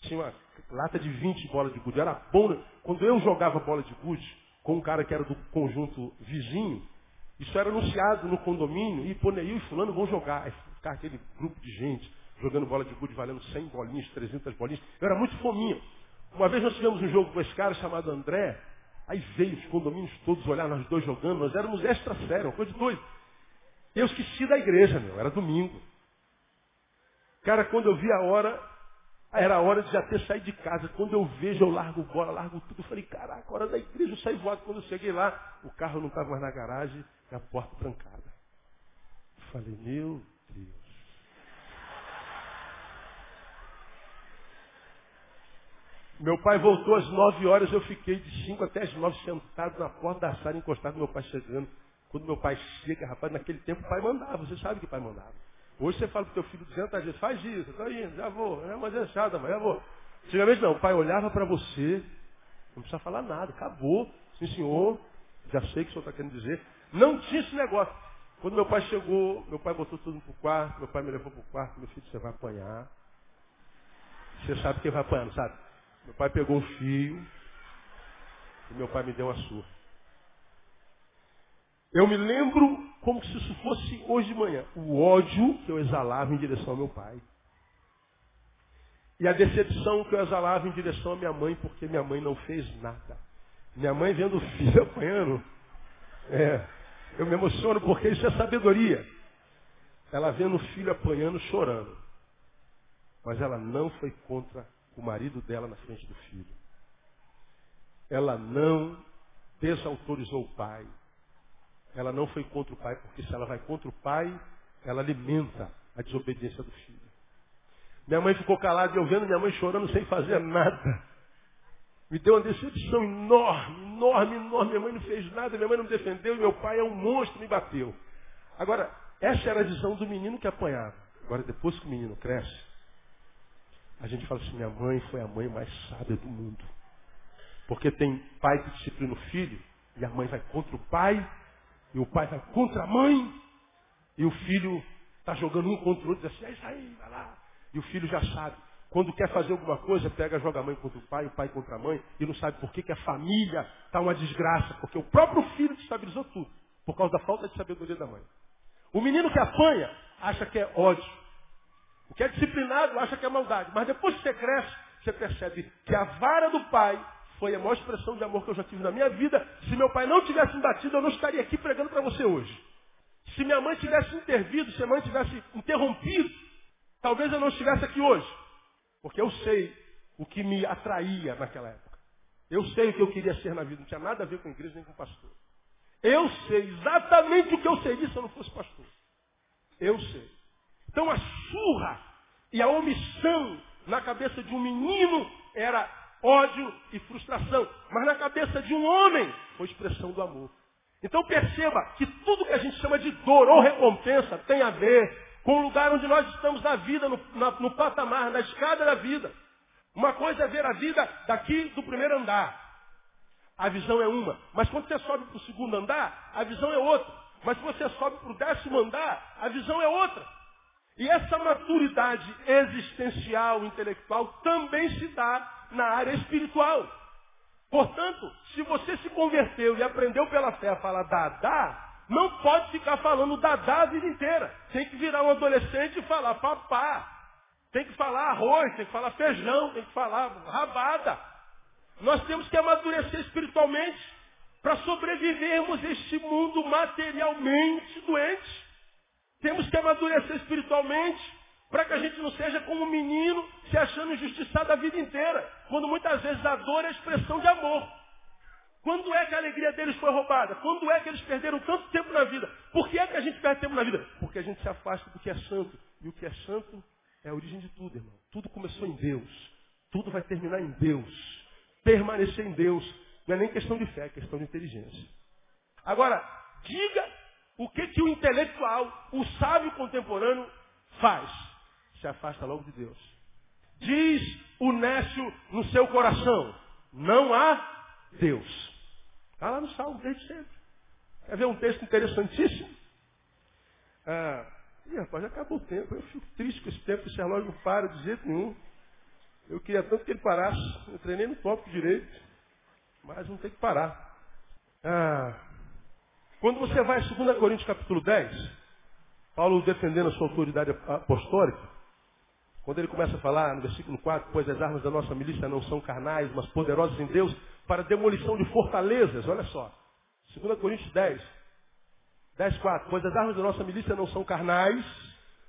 Tinha uma lata de 20 bolas de gude. Era bom. Quando eu jogava bola de gude com um cara que era do conjunto vizinho, isso era anunciado no condomínio, e Poneil e fulano vão jogar. Ficar aquele grupo de gente jogando bola de gude valendo 100 bolinhas, 300 bolinhas. Eu era muito fominha. Uma vez nós tivemos um jogo com esse cara chamado André, aí veio os condomínios todos olhar nós dois jogando, nós éramos extra sério, uma coisa de doido. Eu esqueci da igreja, meu, era domingo. Cara, quando eu vi a hora, era a hora de já ter saído de casa. Quando eu vejo, eu largo bola, largo tudo. Eu falei, caraca, hora da igreja, eu saí voado. Quando eu cheguei lá, o carro não estava mais na garagem e a porta trancada. Eu falei, meu Deus. Meu pai voltou às nove horas, eu fiquei de cinco até as nove sentado na porta da sala, encostado meu pai chegando. Quando meu pai chega, rapaz, naquele tempo o pai mandava, você sabe que o pai mandava. Hoje você fala pro teu filho 200 vezes, faz isso, estou indo, já vou, é uma deixada, mas já vou. Antigamente não, o pai olhava para você, não precisa falar nada, acabou. Sim, senhor, já sei o que o senhor está querendo dizer. Não tinha esse negócio. Quando meu pai chegou, meu pai botou tudo pro quarto, meu pai me levou pro quarto, meu filho, você vai apanhar. Você sabe que vai apanhar, sabe? Meu pai pegou um fio e meu pai me deu uma surra. Eu me lembro como se isso fosse hoje de manhã. O ódio que eu exalava em direção ao meu pai. E a decepção que eu exalava em direção à minha mãe, porque minha mãe não fez nada. Minha mãe vendo o filho apanhando, é, eu me emociono porque isso é sabedoria. Ela vendo o filho apanhando, chorando. Mas ela não foi contra o marido dela na frente do filho. Ela não desautorizou o pai. Ela não foi contra o pai, porque se ela vai contra o pai, ela alimenta a desobediência do filho. Minha mãe ficou calada e eu vendo minha mãe chorando sem fazer nada. Me deu uma decepção enorme, enorme, enorme. Minha mãe não fez nada, minha mãe não me defendeu meu pai é um monstro, me bateu. Agora, essa era a visão do menino que apanhava. Agora, depois que o menino cresce, a gente fala assim, minha mãe foi a mãe mais sábia do mundo. Porque tem pai que disciplina o filho, e a mãe vai contra o pai, e o pai vai contra a mãe, e o filho está jogando um contra o outro, diz assim, é isso aí, vai lá. E o filho já sabe. Quando quer fazer alguma coisa, pega, joga a mãe contra o pai, o pai contra a mãe, e não sabe por que, que a família está uma desgraça, porque o próprio filho destabilizou tudo, por causa da falta de sabedoria da mãe. O menino que apanha acha que é ódio. O que é disciplinado acha que é maldade. Mas depois que você cresce, você percebe que a vara do pai foi a maior expressão de amor que eu já tive na minha vida. Se meu pai não tivesse me batido, eu não estaria aqui pregando para você hoje. Se minha mãe tivesse intervido, se minha mãe tivesse interrompido, talvez eu não estivesse aqui hoje. Porque eu sei o que me atraía naquela época. Eu sei o que eu queria ser na vida. Não tinha nada a ver com igreja nem com pastor. Eu sei exatamente o que eu seria se eu não fosse pastor. Eu sei. Então a surra e a omissão na cabeça de um menino era ódio e frustração. Mas na cabeça de um homem foi expressão do amor. Então perceba que tudo que a gente chama de dor ou recompensa tem a ver com o lugar onde nós estamos na vida, no, na, no patamar, na escada da vida. Uma coisa é ver a vida daqui do primeiro andar. A visão é uma. Mas quando você sobe para o segundo andar, a visão é outra. Mas se você sobe para o décimo andar, a visão é outra. E essa maturidade existencial, intelectual, também se dá na área espiritual. Portanto, se você se converteu e aprendeu pela fé a falar dadá, não pode ficar falando dadá a vida inteira. Tem que virar um adolescente e falar papá. Tem que falar arroz, tem que falar feijão, tem que falar rabada. Nós temos que amadurecer espiritualmente para sobrevivermos este mundo materialmente doente. Temos que amadurecer espiritualmente para que a gente não seja como um menino se achando injustiçado a vida inteira. Quando muitas vezes a dor é a expressão de amor. Quando é que a alegria deles foi roubada? Quando é que eles perderam tanto tempo na vida? Por que é que a gente perde tempo na vida? Porque a gente se afasta do que é santo. E o que é santo é a origem de tudo, irmão. Tudo começou em Deus. Tudo vai terminar em Deus. Permanecer em Deus. Não é nem questão de fé, é questão de inteligência. Agora, diga o que, que o intelectual, o sábio contemporâneo, faz. Se afasta logo de Deus. Diz o nécio no seu coração, não há Deus. Está lá no Salmo desde sempre. Quer ver um texto interessantíssimo? Ah, ih, rapaz, acabou o tempo. Eu fico triste com esse tempo, esse relógio não para de jeito nenhum. Eu queria tanto que ele parasse. Eu treinei no tópico direito, mas não tem que parar. Ah, quando você vai a 2 Coríntios capítulo 10, Paulo defendendo a sua autoridade apostólica, quando ele começa a falar no versículo 4, pois as armas da nossa milícia não são carnais, mas poderosas em Deus para demolição de fortalezas. Olha só. 2 Coríntios 10, 10, 4. Pois as armas da nossa milícia não são carnais,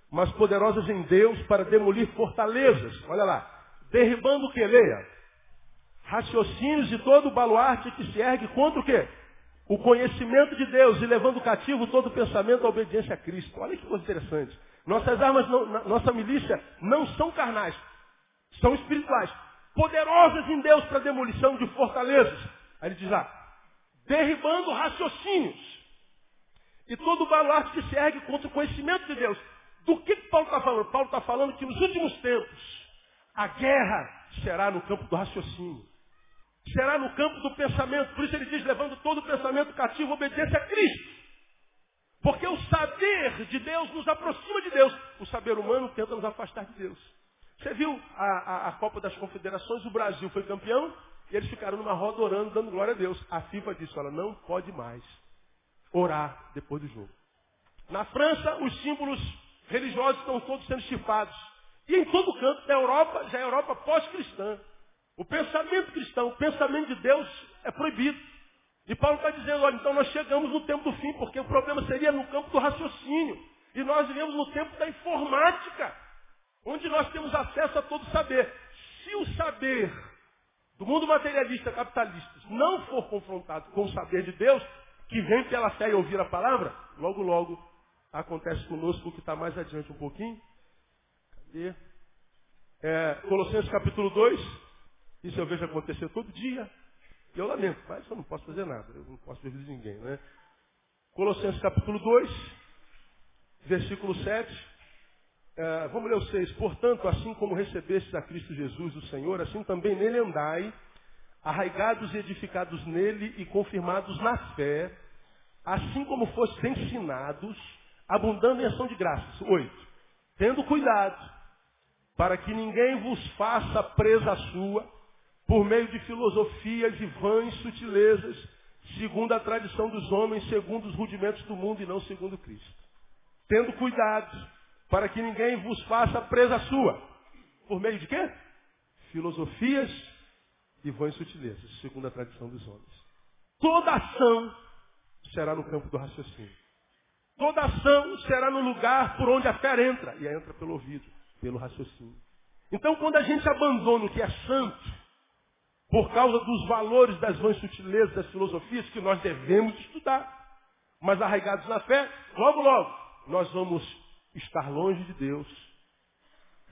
mas poderosas em Deus para demolir fortalezas. Olha lá. Derribando o que? Leia. Raciocínios de todo o baluarte que se ergue contra o quê? O conhecimento de Deus e levando cativo todo pensamento à obediência a Cristo. Olha que coisa interessante. Nossas armas, não, nossa milícia não são carnais, são espirituais, poderosas em Deus para demolição de fortalezas. Aí ele diz lá, derribando raciocínios e todo o baluarte que se ergue contra o conhecimento de Deus. Do que, que Paulo está falando? Paulo está falando que nos últimos tempos a guerra será no campo do raciocínio será no campo do pensamento. Por isso ele diz, levando todo o pensamento cativo, obediência a Cristo. Porque o saber de Deus nos aproxima de Deus. O saber humano tenta nos afastar de Deus. Você viu a, a, a Copa das Confederações, o Brasil foi campeão e eles ficaram numa roda orando, dando glória a Deus. A FIFA disse, olha, não pode mais orar depois do jogo. Na França, os símbolos religiosos estão todos sendo chipados. E em todo canto da Europa, já é Europa pós-cristã. O pensamento cristão, o pensamento de Deus é proibido. E Paulo está dizendo, olha, então nós chegamos no tempo do fim, porque o problema seria no campo do raciocínio. E nós vivemos no tempo da informática, onde nós temos acesso a todo saber. Se o saber do mundo materialista, capitalista, não for confrontado com o saber de Deus, que vem pela fé e ouvir a palavra, logo, logo acontece conosco o que está mais adiante um pouquinho. Cadê? É, Colossenses capítulo 2, isso eu vejo acontecer todo dia. E eu lamento, mas eu não posso fazer nada. Eu não posso ver de ninguém, né? Colossenses capítulo 2, versículo 7. É, vamos ler o 6. Portanto, assim como recebestes a Cristo Jesus, o Senhor, assim também nele andai, arraigados e edificados nele e confirmados na fé, assim como fostes ensinados, abundando em ação de graças. 8. Tendo cuidado, para que ninguém vos faça presa sua, por meio de filosofias e vãs sutilezas, segundo a tradição dos homens, segundo os rudimentos do mundo e não segundo Cristo. Tendo cuidado para que ninguém vos faça presa sua. Por meio de quê? Filosofias e vãs sutilezas, segundo a tradição dos homens. Toda ação será no campo do raciocínio. Toda ação será no lugar por onde a fé entra. E entra pelo ouvido, pelo raciocínio. Então, quando a gente abandona o que é santo, por causa dos valores das vãs sutilezas das filosofias que nós devemos estudar. Mas arraigados na fé, logo, logo, nós vamos estar longe de Deus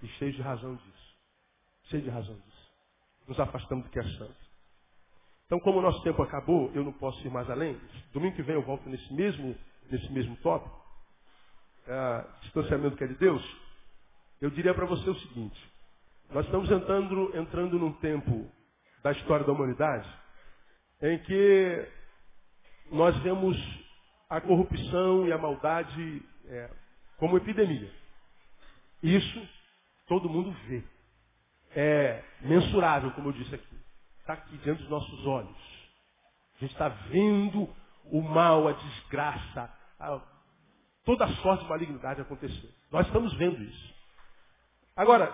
e cheios de razão disso. Cheios de razão disso. Nos afastamos do que é santo. Então, como o nosso tempo acabou, eu não posso ir mais além. Domingo que vem eu volto nesse mesmo, nesse mesmo tópico. É, distanciamento que é de Deus. Eu diria para você o seguinte. Nós estamos entrando, entrando num tempo da história da humanidade, em que nós vemos a corrupção e a maldade é, como epidemia. Isso todo mundo vê. É mensurável, como eu disse aqui. Está aqui diante dos nossos olhos. A gente está vendo o mal, a desgraça, a, toda a sorte de malignidade acontecer. Nós estamos vendo isso. Agora,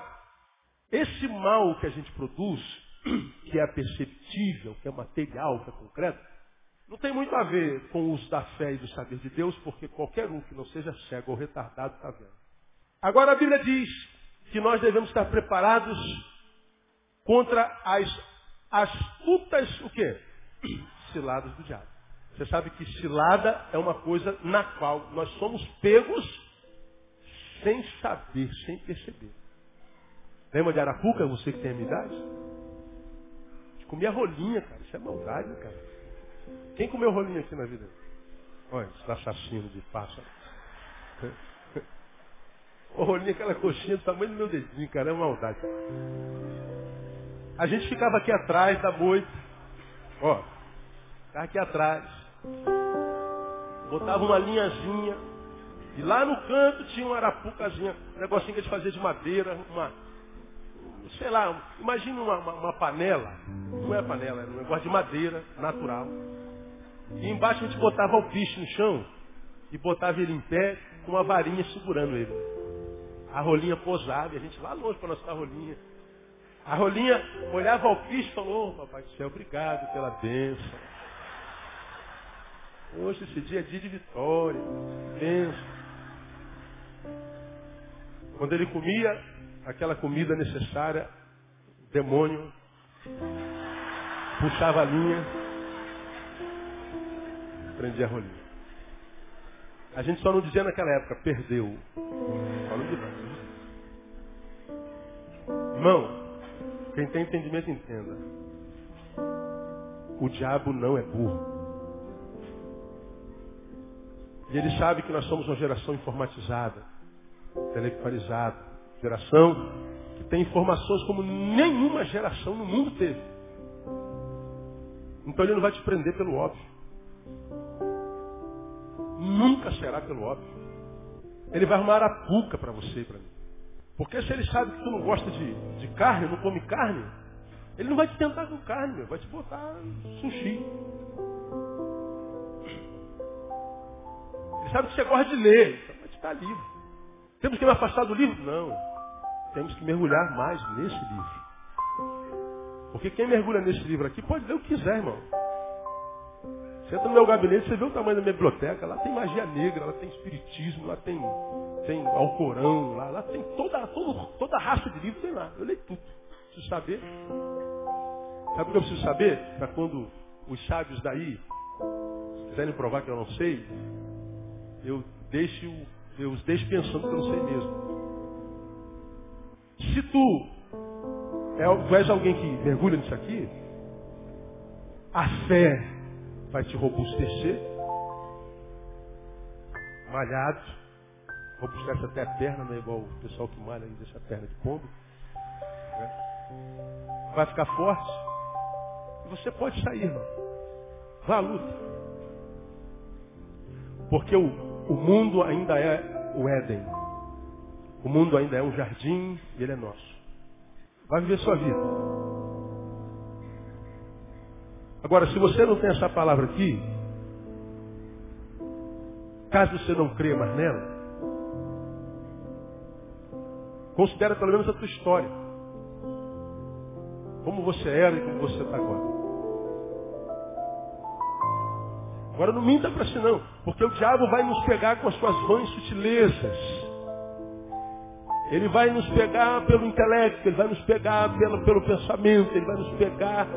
esse mal que a gente produz que é perceptível, que é material, que é concreto, Não tem muito a ver com o uso da fé e do saber de Deus, porque qualquer um que não seja cego ou retardado está vendo. Agora a Bíblia diz que nós devemos estar preparados contra as astutas, o quê? Ciladas do diabo. Você sabe que cilada é uma coisa na qual nós somos pegos sem saber, sem perceber. Lembra de Arapuca, você que tem a idade? Comia rolinha, cara. Isso é maldade, cara. Quem comeu rolinha aqui na vida? Olha, esse assassino de pássaro. O rolinha, aquela coxinha do tamanho do meu dedinho, cara, é maldade. A gente ficava aqui atrás da moita. Ó, ficava aqui atrás. Botava uma linhazinha. E lá no canto tinha uma arapucazinha, um negocinho que a gente fazia de madeira, uma, sei lá, imagine uma, uma, uma, panela. Não é panela, era um negócio de madeira, natural. E embaixo a gente botava o piche no chão e botava ele em pé com uma varinha segurando ele. A rolinha posava e a gente lá longe para nossa rolinha. A rolinha olhava ao piche e falou, oh, papai do céu, obrigado pela bênção. Hoje esse dia é dia de vitória, bênção. Quando ele comia aquela comida necessária, o demônio puxava a linha, prendia a rolinha. A gente só não dizia naquela época, perdeu. Irmão, quem tem entendimento entenda. O diabo não é burro. E ele sabe que nós somos uma geração informatizada, intelectualizada, geração que tem informações como nenhuma geração no mundo teve. Então ele não vai te prender pelo óbvio. Nunca será pelo óbvio. Ele vai arrumar a puca para você e para mim. Porque se ele sabe que tu não gosta de, de carne, não come carne, ele não vai te tentar com carne, vai te botar sushi. Ele sabe que você gosta de ler, então vai te dar livro. Temos que me afastar do livro? Não. Temos que mergulhar mais nesse livro. Porque quem mergulha nesse livro aqui pode ler o que quiser, irmão. Você entra no meu gabinete, você vê o tamanho da minha biblioteca, lá tem magia negra, lá tem espiritismo, lá tem, tem Alcorão, lá, lá tem toda, toda, toda a raça de livro, tem lá. Eu leio tudo. Preciso saber. Sabe o que eu preciso saber? Para quando os sábios daí quiserem provar que eu não sei, eu deixo, eu os deixo pensando que eu não sei mesmo. Se tu, é, tu és alguém que mergulha nisso aqui, a fé vai te robustecer, malhado, robustece até a perna, não é igual o pessoal que malha e deixa a perna de pombo. Né? Vai ficar forte. E você pode sair, irmão. Vá à luta. Porque o, o mundo ainda é o Éden. O mundo ainda é um jardim e ele é nosso. Vai viver sua vida. Agora, se você não tem essa palavra aqui, caso você não creia mais nela, considere pelo menos a tua história. Como você era e como você está agora. Agora não minta para si não, porque o diabo vai nos pegar com as suas vãs sutilezas. Ele vai nos pegar pelo intelecto, ele vai nos pegar pelo, pelo pensamento, ele vai nos pegar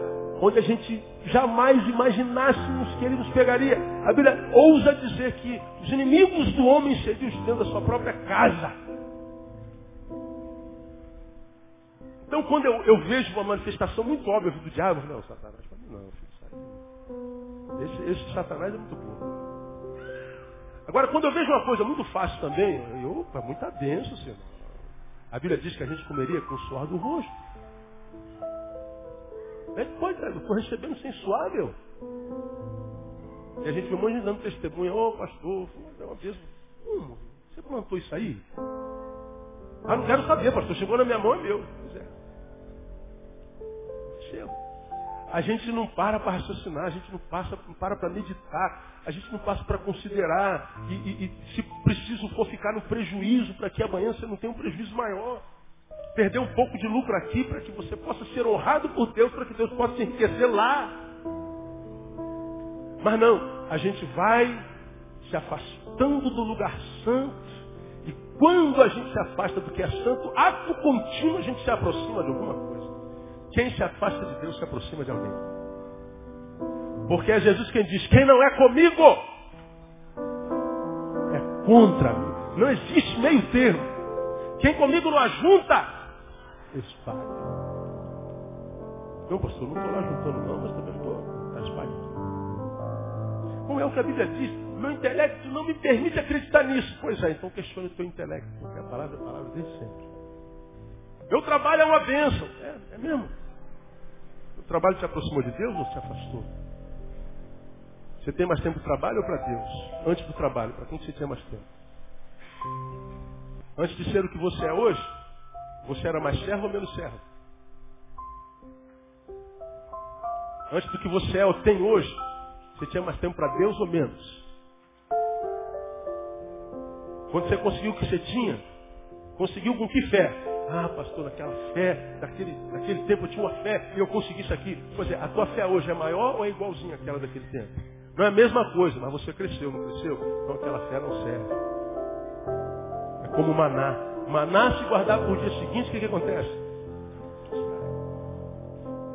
onde a gente jamais imaginássemos que ele nos pegaria. A Bíblia ousa dizer que os inimigos do homem seriam os dentro da sua própria casa. Então quando eu, eu, vejo uma manifestação muito óbvia do diabo, não, Satanás, para mim não, filho, esse, esse Satanás é muito bom. Agora, quando eu vejo uma coisa muito fácil também, eu, opa, muita bênção, Senhor. A Bíblia diz que a gente comeria com o suor do rosto. Ele pode, eu estou recebendo sem suável. E a gente vê um monte dando testemunha, ô oh, pastor, uma vez, hum, você plantou isso aí? Ah, não quero saber, pastor, chegou na minha mão, é meu. Pois é. Chego. A gente não para para raciocinar, a gente não, passa, não para para meditar, a gente não passa para considerar e, e, e se preciso for ficar no prejuízo para que amanhã você não tenha um prejuízo maior perder um pouco de lucro aqui para que você possa ser honrado por Deus, para que Deus possa se enriquecer lá. Mas não, a gente vai se afastando do lugar santo. E quando a gente se afasta do que é santo, ato contínuo a gente se aproxima de alguma coisa. Quem se afasta de Deus se aproxima de alguém. Porque é Jesus quem diz, quem não é comigo, é contra mim. Não existe meio termo. Quem comigo não ajunta, espalha. Não, pastor, não estou lá juntando não, mas também estou na espalha. Como é o que a Bíblia diz, meu intelecto não me permite acreditar nisso. Pois é, então questione o teu intelecto, porque a palavra é a palavra desde sempre. Meu trabalho é uma bênção. É, é mesmo. O trabalho te aproximou de Deus ou te afastou? Você tem mais tempo de trabalho ou para Deus? Antes do trabalho, para quem você tinha mais tempo? Antes de ser o que você é hoje, você era mais servo ou menos servo? Antes do que você é ou tem hoje, você tinha mais tempo para Deus ou menos? Quando você conseguiu o que você tinha, conseguiu com que fé? Ah, pastor, naquela fé, naquele, naquele tempo eu tinha uma fé e eu consegui isso aqui. Pois é, a tua fé hoje é maior ou é igualzinha àquela daquele tempo? Não é a mesma coisa, mas você cresceu, não cresceu? Então aquela fé não serve. É como maná. Maná se guardar por dia seguinte, o que, que acontece?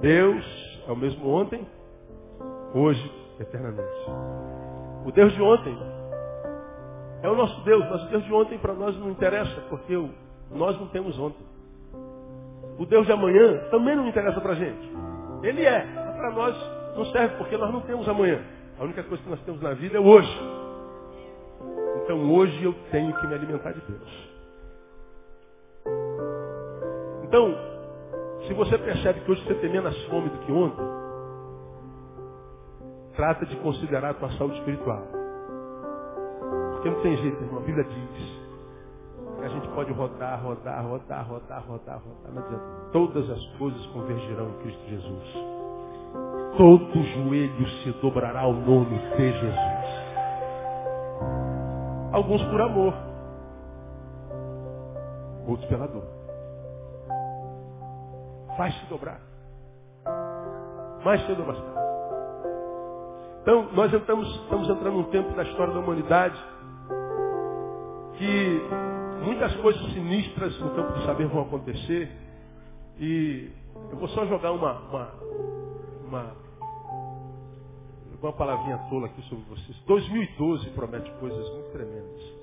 Deus é o mesmo ontem, hoje, eternamente. O Deus de ontem é o nosso Deus, mas o Deus de ontem para nós não interessa, porque nós não temos ontem. O Deus de amanhã também não interessa para a gente. Ele é, para nós não serve porque nós não temos amanhã. A única coisa que nós temos na vida é hoje. Então hoje eu tenho que me alimentar de Deus. Então, se você percebe que hoje você tem menos fome do que ontem, trata de considerar a tua saúde espiritual. Porque não tem jeito, irmão. A Bíblia diz a gente pode rodar, rodar, rodar, rodar, rodar, rodar. Não adianta. Todas as coisas convergirão em Cristo Jesus. Todo joelho se dobrará ao nome de Jesus. Alguns por amor, outros pela dor. Vai se dobrar. Mais cedo ou mais tarde. Então, nós estamos, estamos entrando num tempo da história da humanidade que muitas coisas sinistras no campo do saber vão acontecer. E eu vou só jogar uma, uma, uma, uma palavrinha tola aqui sobre vocês. 2012 promete coisas muito tremendas.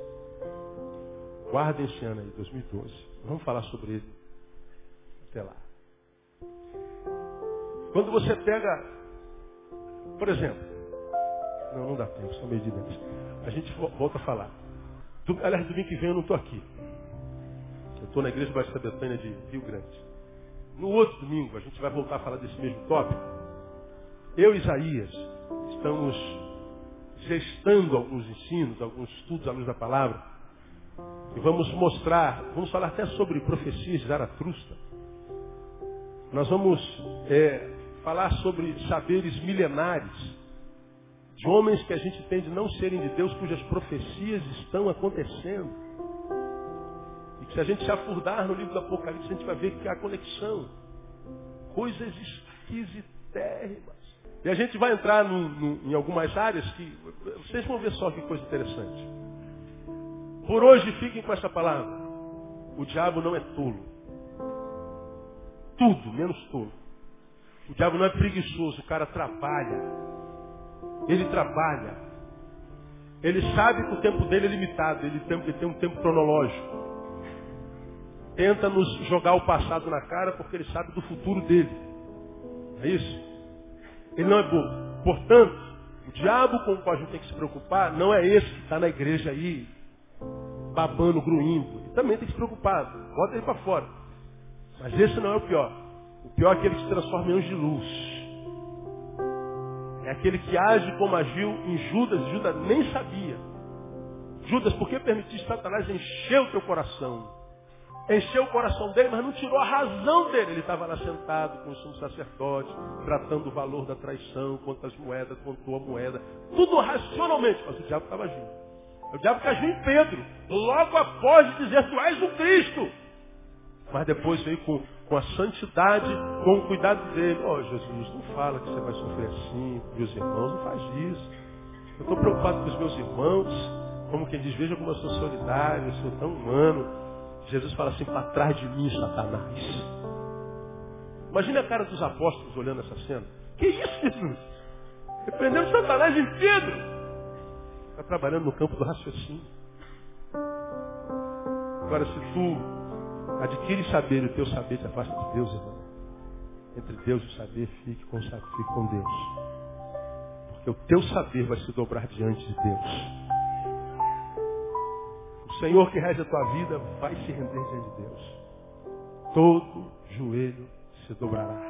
Guardem esse ano aí, 2012. Vamos falar sobre ele. Até lá. Quando você pega, por exemplo, não, não dá tempo, são dentro. A gente volta a falar. Do, aliás, domingo que vem eu não estou aqui. Eu estou na igreja Batista Betânia de Rio Grande. No outro domingo, a gente vai voltar a falar desse mesmo tópico. Eu e Isaías estamos gestando alguns ensinos, alguns estudos à luz da palavra. E vamos mostrar, vamos falar até sobre profecias de Zaratrusta. Nós vamos é, falar sobre saberes milenares de homens que a gente entende não serem de Deus, cujas profecias estão acontecendo. E que se a gente se afundar no livro do Apocalipse, a gente vai ver que há conexão. Coisas esquisitérrimas. E a gente vai entrar no, no, em algumas áreas que vocês vão ver só que coisa interessante. Por hoje fiquem com essa palavra. O diabo não é tolo. Tudo menos tolo. O diabo não é preguiçoso, o cara trabalha. Ele trabalha. Ele sabe que o tempo dele é limitado, ele tem, ele tem um tempo cronológico. Tenta nos jogar o passado na cara porque ele sabe do futuro dele. É isso? Ele não é bobo. Portanto, o diabo com o qual a gente tem que se preocupar não é esse que está na igreja aí, babando, gruindo. Ele também tem que se preocupar. Bota ele para fora. Mas esse não é o pior. O pior é aquele que se transforma em anjo de luz. É aquele que age como agiu em Judas. Judas nem sabia. Judas, por que permitiste Satanás encher o teu coração? Encheu o coração dele, mas não tirou a razão dele. Ele estava lá sentado com o sumo sacerdote, tratando o valor da traição, quantas moedas, contou a moeda. Tudo racionalmente, mas o diabo estava agindo. O diabo caiu em Pedro, logo após dizer, tu és o Cristo. Mas depois veio com, com a santidade, com o cuidado dele. Ó oh, Jesus, não fala que você vai sofrer assim, meus irmãos, não faz isso. Eu estou preocupado com os meus irmãos, como quem diz, veja como eu sou solidário, eu sou tão humano. Jesus fala assim, para trás de mim, Satanás. Imagine a cara dos apóstolos olhando essa cena. Que isso, Jesus? Repreendemos Satanás em Pedro. Está trabalhando no campo do raciocínio. Agora, se tu adquire saber o teu saber te afasta de Deus, irmão. Entre Deus e o saber, fique com, fique com Deus. Porque o teu saber vai se dobrar diante de Deus. O Senhor que rege a tua vida vai se render diante de Deus. Todo joelho se dobrará.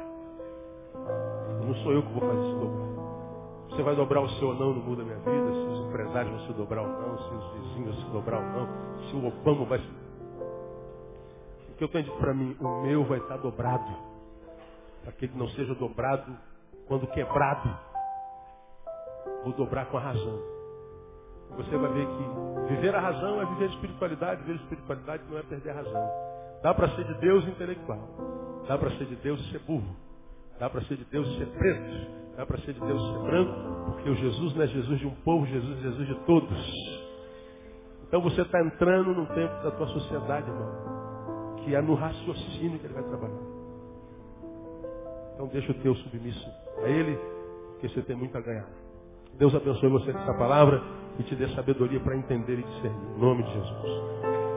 Não sou eu que vou fazer se dobrar. Você vai dobrar o seu ou não, não muda a minha vida. Se os empresários vão se dobrar ou não, se os vizinhos vão se dobrar ou não, se o Obama vai se. O que eu tenho dito para mim, o meu vai estar dobrado. Para que ele não seja dobrado quando quebrado. Vou dobrar com a razão. Você vai ver que viver a razão é viver a espiritualidade, viver a espiritualidade não é perder a razão. Dá para ser de Deus intelectual. Dá para ser de Deus e ser burro. Dá para ser de Deus e ser preto. Dá para ser de Deus e ser branco. Porque o Jesus não é Jesus de um povo, Jesus é Jesus de todos. Então você está entrando no tempo da tua sociedade, irmão. Que é no raciocínio que ele vai trabalhar. Então deixa o teu submisso a ele, porque você tem muito a ganhar. Deus abençoe você com essa palavra e te dê sabedoria para entender e discernir. Em nome de Jesus.